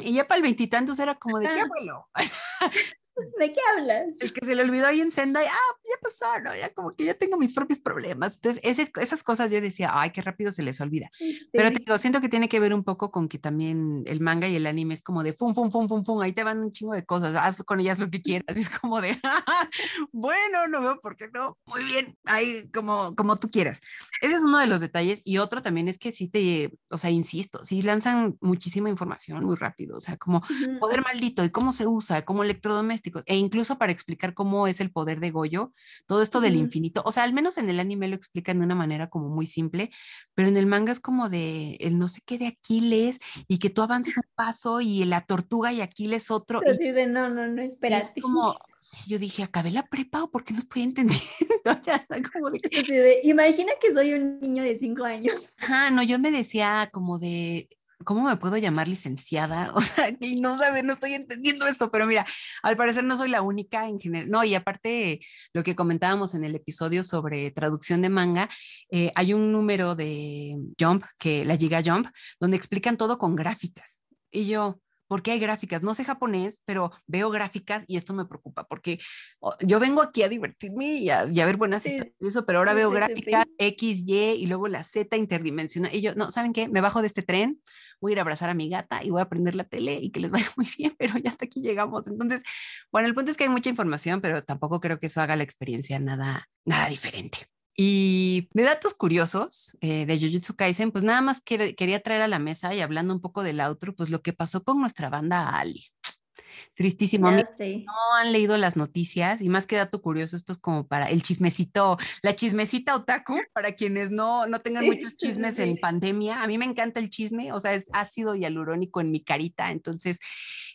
Y ya para el veintitantos era como de, ¿qué abuelo? ¿De qué hablas? El que se le olvidó ahí en Sendai, ah, ya pasó, ¿no? Ya como que ya tengo mis propios problemas. Entonces, ese- esas cosas yo decía, ay, qué rápido se les olvida. Pero te Sí. digo, siento que tiene que ver un poco con que también el manga y el anime es como de fum, fum, fum, fum, fum, ahí te van un chingo de cosas, haz con ellas lo que quieras. Es como de, bueno, no veo por qué no. Muy bien, ahí como, como tú quieras. Ese es uno de los detalles. Y otro también es que sí te, o sea, insisto, sí lanzan muchísima información muy rápido. O sea, como Ujú. poder maldito y cómo se usa como e incluso para explicar cómo es el poder de Goyo, todo esto del infinito, o sea, al menos en el anime lo explican de una manera como muy simple, pero en el manga es como de el no sé qué de Aquiles y que tú avances un paso y la tortuga y Aquiles otro y, Así de, no, no, no, y es espérate. como yo dije, acabé la prepa o por qué no estoy entendiendo, como de, imagina que soy un niño de cinco años. Ajá, no, yo me decía como de, ¿cómo me puedo llamar licenciada? O sea, y no sabe, no estoy entendiendo esto, pero mira, al parecer no soy la única en general. No, y aparte, lo que comentábamos en el episodio sobre traducción de manga, eh, hay un número de Jump, que la Giga Jump, donde explican todo con gráficas. Y yo, ¿por qué hay gráficas? No sé japonés, pero veo gráficas y esto me preocupa porque yo vengo aquí a divertirme y a, y a ver buenas Sí, historias y eso, pero ahora sí, veo sí, gráficas X, Y y luego la Z interdimensional. Y yo, no, ¿saben qué? Me bajo de este tren, voy a ir a abrazar a mi gata y voy a prender la tele y que les vaya muy bien, pero ya hasta aquí llegamos. Entonces, bueno, el punto es que hay mucha información, pero tampoco creo que eso haga la experiencia nada, nada diferente. Y de datos curiosos eh, de Jujutsu Kaisen, pues nada más quer- quería traer a la mesa y hablando un poco del outro, pues lo que pasó con nuestra banda Ali. Tristísimo, no han leído las noticias y más que dato curioso, esto es como para el chismecito, la chismecita otaku, para quienes no, no tengan Sí, muchos chismes sí. en pandemia. A mí me encanta el chisme, o sea, es ácido y alurónico en mi carita. Entonces,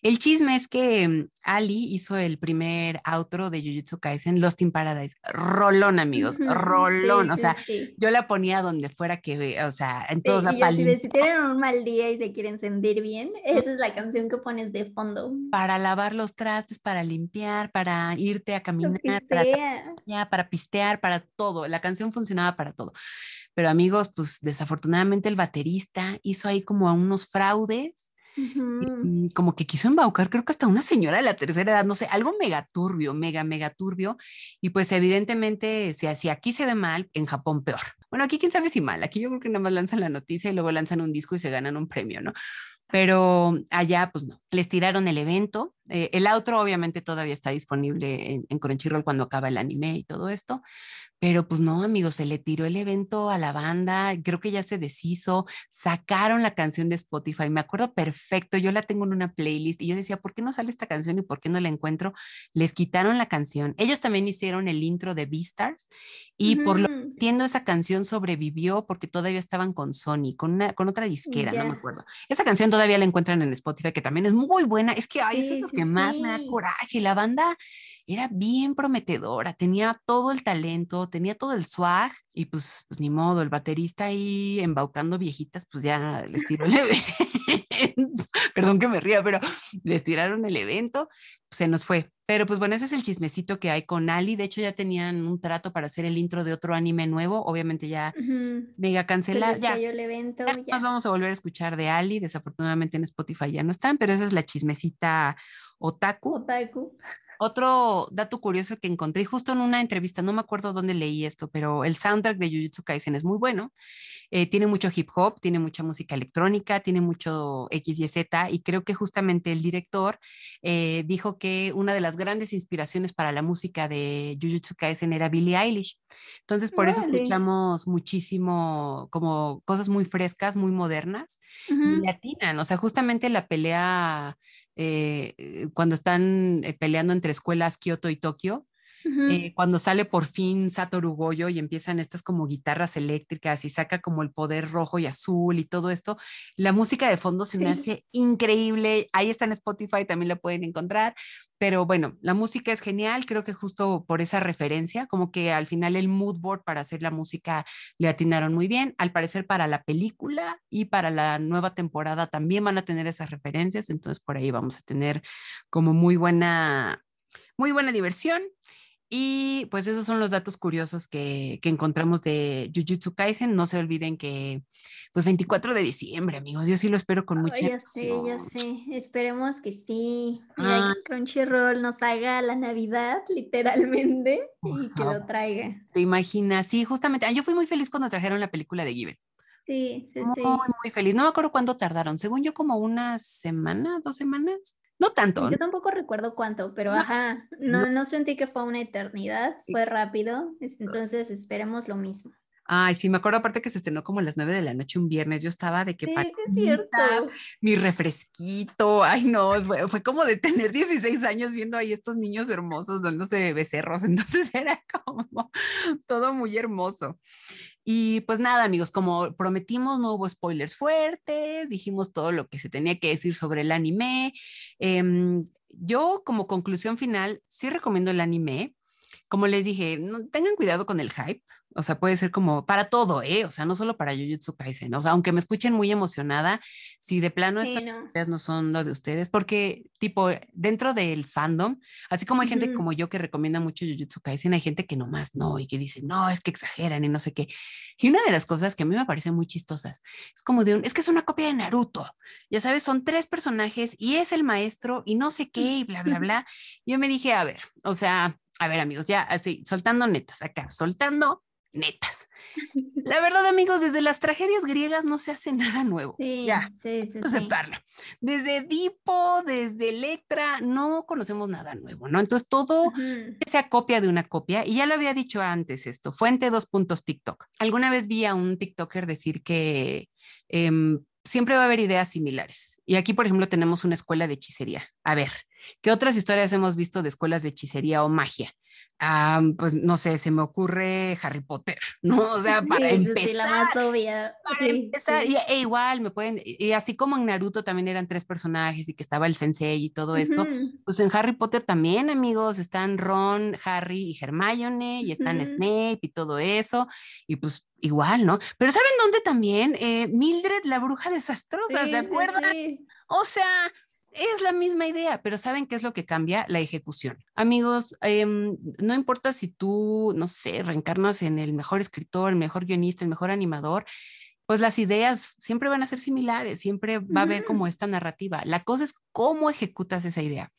el chisme es que mm, Ali hizo el primer outro de Jujutsu Kaisen, Lost in Paradise. Rolón, amigos, rolón. sí, o sea, sí. yo la ponía donde fuera que, o sea, en todos la pali- si tienen un mal día y se quieren sentir bien, esa es la canción que pones de fondo. para lavar los trastes, para limpiar, para irte a caminar, para para pistear, para todo. La canción funcionaba para todo. Pero amigos, pues desafortunadamente el baterista hizo ahí como a unos fraudes, Como que quiso embaucar, creo que hasta una señora de la tercera edad, no sé, algo mega turbio, mega, mega turbio. Y pues evidentemente, si, si aquí se ve mal, en Japón peor. Bueno, aquí quién sabe si mal, aquí yo creo que nada más lanzan la noticia y luego lanzan un disco y se ganan un premio, ¿no? Pero allá, pues no, les tiraron el evento. Eh, el outro obviamente todavía está disponible en, en Crunchyroll cuando acaba el anime y todo esto, pero pues no, amigos, se le tiró el evento a la banda, creo que ya se deshizo, sacaron la canción de Spotify, me acuerdo perfecto, yo la tengo en una playlist y yo decía, ¿por qué no sale esta canción y por qué no la encuentro? Les quitaron la canción. Ellos también hicieron el intro de Beastars y por lo. Entiendo esa canción sobrevivió porque todavía estaban con Sony, con, una, con otra disquera, no me acuerdo. Esa canción todavía la encuentran en Spotify, que también es muy buena. Es que ay, eso es lo sí, que más me da coraje. La banda era bien prometedora, tenía todo el talento, tenía todo el swag y pues, pues ni modo, el baterista ahí embaucando viejitas, pues ya les tiró el. Perdón que me ría, pero les tiraron el evento, se nos fue. Pero pues bueno, ese es el chismecito que hay con Ali. De hecho, ya tenían un trato para hacer el intro de otro anime nuevo. Obviamente ya mega les Ya, cayó el evento, ya ya. nos vamos a volver a escuchar de Ali. Desafortunadamente en Spotify ya no están, pero esa es la chismecita otaku. Otaku. Otro dato curioso que encontré justo en una entrevista, no me acuerdo dónde leí esto, pero el soundtrack de Jujutsu Kaisen es muy bueno. Eh, tiene mucho hip hop, tiene mucha música electrónica, tiene mucho X y Z, y creo que justamente el director eh, dijo que una de las grandes inspiraciones para la música de Jujutsu Kaisen era Billie Eilish. Entonces, por eso escuchamos muchísimo como cosas muy frescas, muy modernas y Ujú. le atinan. O sea, justamente la pelea, eh, cuando están eh, peleando entre escuelas Kioto y Tokio, eh, cuando sale por fin Satoru Goyo y empiezan estas como guitarras eléctricas y saca como el poder rojo y azul y todo esto, la música de fondo se me hace increíble. Ahí está en Spotify, también la pueden encontrar. Pero bueno, la música es genial, creo que justo por esa referencia, como que al final el mood board para hacer la música le atinaron muy bien. Al parecer para la película y para la nueva temporada también van a tener esas referencias, entonces por ahí vamos a tener como muy buena, muy buena diversión. Y pues esos son los datos curiosos que, que, encontramos de Jujutsu Kaisen. No se olviden que, pues 24 de diciembre, amigos, yo sí lo espero con mucha Ya sé, ya sé, esperemos que sí. Ah, Crunchyroll nos haga la Navidad, literalmente, y que lo traiga. Te imaginas, sí, justamente. Ah, yo fui muy feliz cuando trajeron la película de Given. Sí, sí, muy, sí. Muy feliz. No me acuerdo cuánto tardaron. Según yo, como una semana, dos semanas. No tanto. Yo tampoco recuerdo cuánto, pero ajá, no, no, sentí que fue una eternidad, fue rápido, entonces esperemos lo mismo. Ay, sí, me acuerdo aparte que se estrenó como a las nueve de la noche un viernes. Yo estaba de que sí, mi refresquito. Ay, no, fue, como de tener 16 años viendo ahí estos niños hermosos dándose becerros. Entonces era como todo muy hermoso. Y pues nada, amigos, como prometimos, no hubo spoilers fuertes, dijimos todo lo que se tenía que decir sobre el anime. Em, yo como conclusión final, sí recomiendo el anime como les dije, no, tengan cuidado con el hype, o sea, puede ser como para todo, ¿eh? O sea, no solo para Jujutsu Kaisen, o sea, aunque me escuchen muy emocionada, si de plano estas ideas no. son lo de ustedes, porque tipo, dentro del fandom, así como hay gente como yo que recomienda mucho Jujutsu Kaisen, hay gente que nomás no, y que dice, no, es que exageran y no sé qué. Y una de las cosas que a mí me parecen muy chistosas, es como de un, es que es una copia de Naruto, ya sabes, son tres personajes y es el maestro y no sé qué y bla, bla, bla. Yo me dije, a ver, o sea, a ver amigos, ya así, soltando netas acá, soltando netas. La verdad, amigos, desde las tragedias griegas no se hace nada nuevo. Sí, ya, sí, sí, aceptarlo. Desde Edipo, desde Electra, no conocemos nada nuevo, ¿no? Entonces todo se acopia de una copia. Y ya lo había dicho antes esto, fuente dos puntos TikTok. Alguna vez vi a un TikToker decir que em, siempre va a haber ideas similares. Y aquí, por ejemplo, tenemos una escuela de hechicería. A ver, ¿qué otras historias hemos visto de escuelas de hechicería o magia? Ah, pues no sé, se me ocurre Harry Potter, ¿no? O sea, para empezar. la más obvia. Y, e igual me pueden, y así como en Naruto también eran tres personajes y que estaba el sensei y todo esto, pues en Harry Potter también, amigos, están Ron, Harry y Hermione y están Snape y todo eso, y pues igual, ¿no? Pero ¿saben dónde también? Eh, Mildred, la bruja desastrosa, ¿se acuerdan? O sea, es la misma idea, pero ¿saben qué es lo que cambia? La ejecución. Amigos, em, no importa si tú, no sé, reencarnas en el mejor escritor, el mejor guionista, el mejor animador, pues las ideas siempre van a ser similares, siempre va a haber como esta narrativa. La cosa es cómo ejecutas esa idea.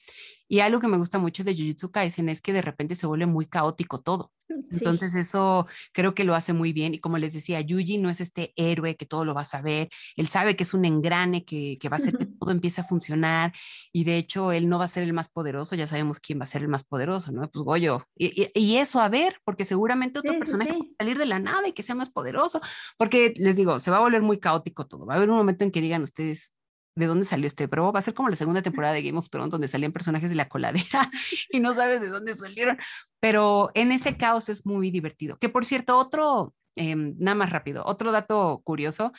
Y algo que me gusta mucho de Jujutsu Kaisen es que de repente se vuelve muy caótico todo. Entonces eso creo que lo hace muy bien. Y como les decía, Yuji no es este héroe que todo lo va a saber. Él sabe que es un engrane que, que va a hacer que todo empiece a funcionar. Y de hecho, él no va a ser el más poderoso. Ya sabemos quién va a ser el más poderoso, ¿no? Pues Goyo. Y, y, eso a ver, porque seguramente otro personaje va a salir de la nada y que sea más poderoso. Porque les digo, se va a volver muy caótico todo. Va a haber un momento en que digan ustedes, de dónde salió este bro. Va a ser como la segunda temporada de Game of Thrones, donde salían personajes de la coladera y no sabes de dónde salieron. Pero en ese caos es muy divertido. Que por cierto, otro, em, nada más rápido, otro dato curioso.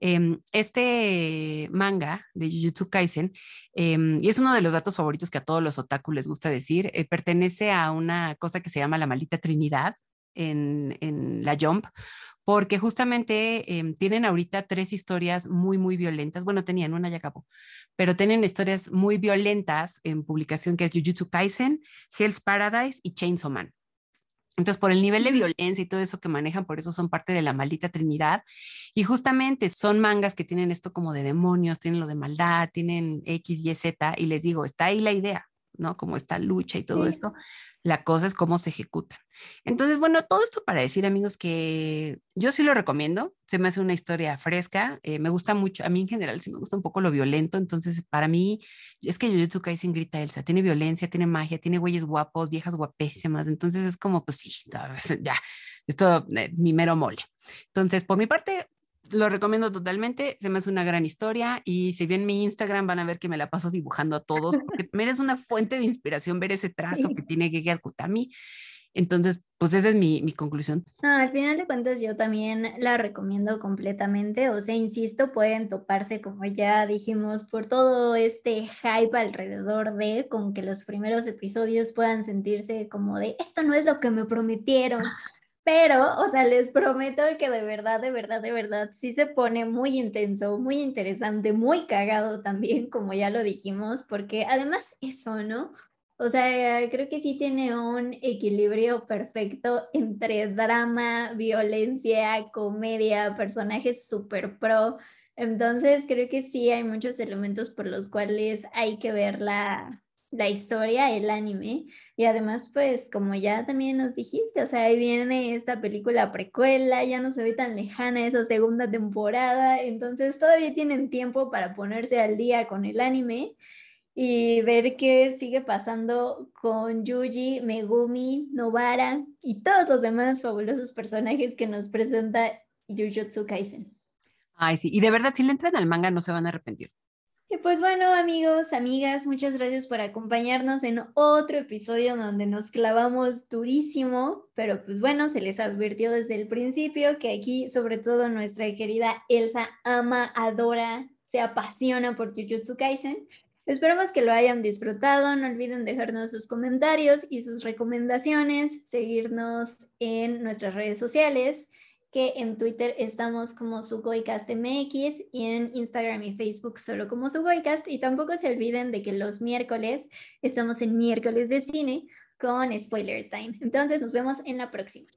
Em, este manga de Jujutsu Kaisen, em, y es uno de los datos favoritos que a todos los otaku les gusta decir, eh, pertenece a una cosa que se llama la maldita Trinidad en, en la Jump porque justamente em, tienen ahorita tres historias muy, muy violentas. Bueno, tenían una ya acabó, pero tienen historias muy violentas en publicación que es Jujutsu Kaisen, Hell's Paradise y Chainsaw Man. Entonces, por el nivel de violencia y todo eso que manejan, por eso son parte de la maldita trinidad. Y justamente son mangas que tienen esto como de demonios, tienen lo de maldad, tienen X, Y, Z. Y les digo, está ahí la idea, ¿no? Como esta lucha y todo esto. La cosa es cómo se ejecutan. Entonces, bueno, todo esto para decir, amigos, que yo sí lo recomiendo. Se me hace una historia fresca. Eh, me gusta mucho. A mí en general sí me gusta un poco lo violento. Entonces, para mí, es que Jujutsu Kaisen grita Elsa. Tiene violencia, tiene magia, tiene güeyes guapos, viejas guapísimas. Entonces, es como, pues sí, ya, esto, es mi mero mole. Entonces, por mi parte, lo recomiendo totalmente, se me hace una gran historia y si bien mi Instagram van a ver que me la paso dibujando a todos, porque también es una fuente de inspiración ver ese trazo que tiene Gege Akutami. Entonces, pues esa es mi, mi conclusión. al final de cuentas yo también la recomiendo completamente, o sea, insisto, pueden toparse, como ya dijimos, por todo este hype alrededor de, con que los primeros episodios puedan sentirse como de, esto no es lo que me prometieron. Pero, o sea, les prometo que de verdad, de verdad, de verdad, sí se pone muy intenso, muy interesante, muy cagado también, como ya lo dijimos, porque además eso, ¿no? O sea, creo que sí tiene un equilibrio perfecto entre drama, violencia, comedia, personajes super pro. Entonces, creo que sí hay muchos elementos por los cuales hay que ver la, historia, el anime. Y además, pues, como ya también nos dijiste, o sea, ahí viene esta película precuela, ya no se ve tan lejana esa segunda temporada. Entonces, todavía tienen tiempo para ponerse al día con el anime y ver qué sigue pasando con Yuji, Megumi, Nobara y todos los demás fabulosos personajes que nos presenta Jujutsu Kaisen. Ay, sí, y de verdad, si le entran al manga no se van a arrepentir. Y pues bueno, amigos, amigas, muchas gracias por acompañarnos en otro episodio donde nos clavamos durísimo, pero pues bueno, se les advirtió desde el principio que aquí, sobre todo nuestra querida Elsa ama, adora, se apasiona por Jujutsu Kaisen. Esperamos que lo hayan disfrutado. No olviden dejarnos sus comentarios y sus recomendaciones, seguirnos en nuestras redes sociales, que en Twitter estamos como SugoiCastMX y en Instagram y Facebook solo como Sugoicast. Y tampoco se olviden de que los miércoles estamos en miércoles de cine con Spoiler Time. Entonces nos vemos en la próxima.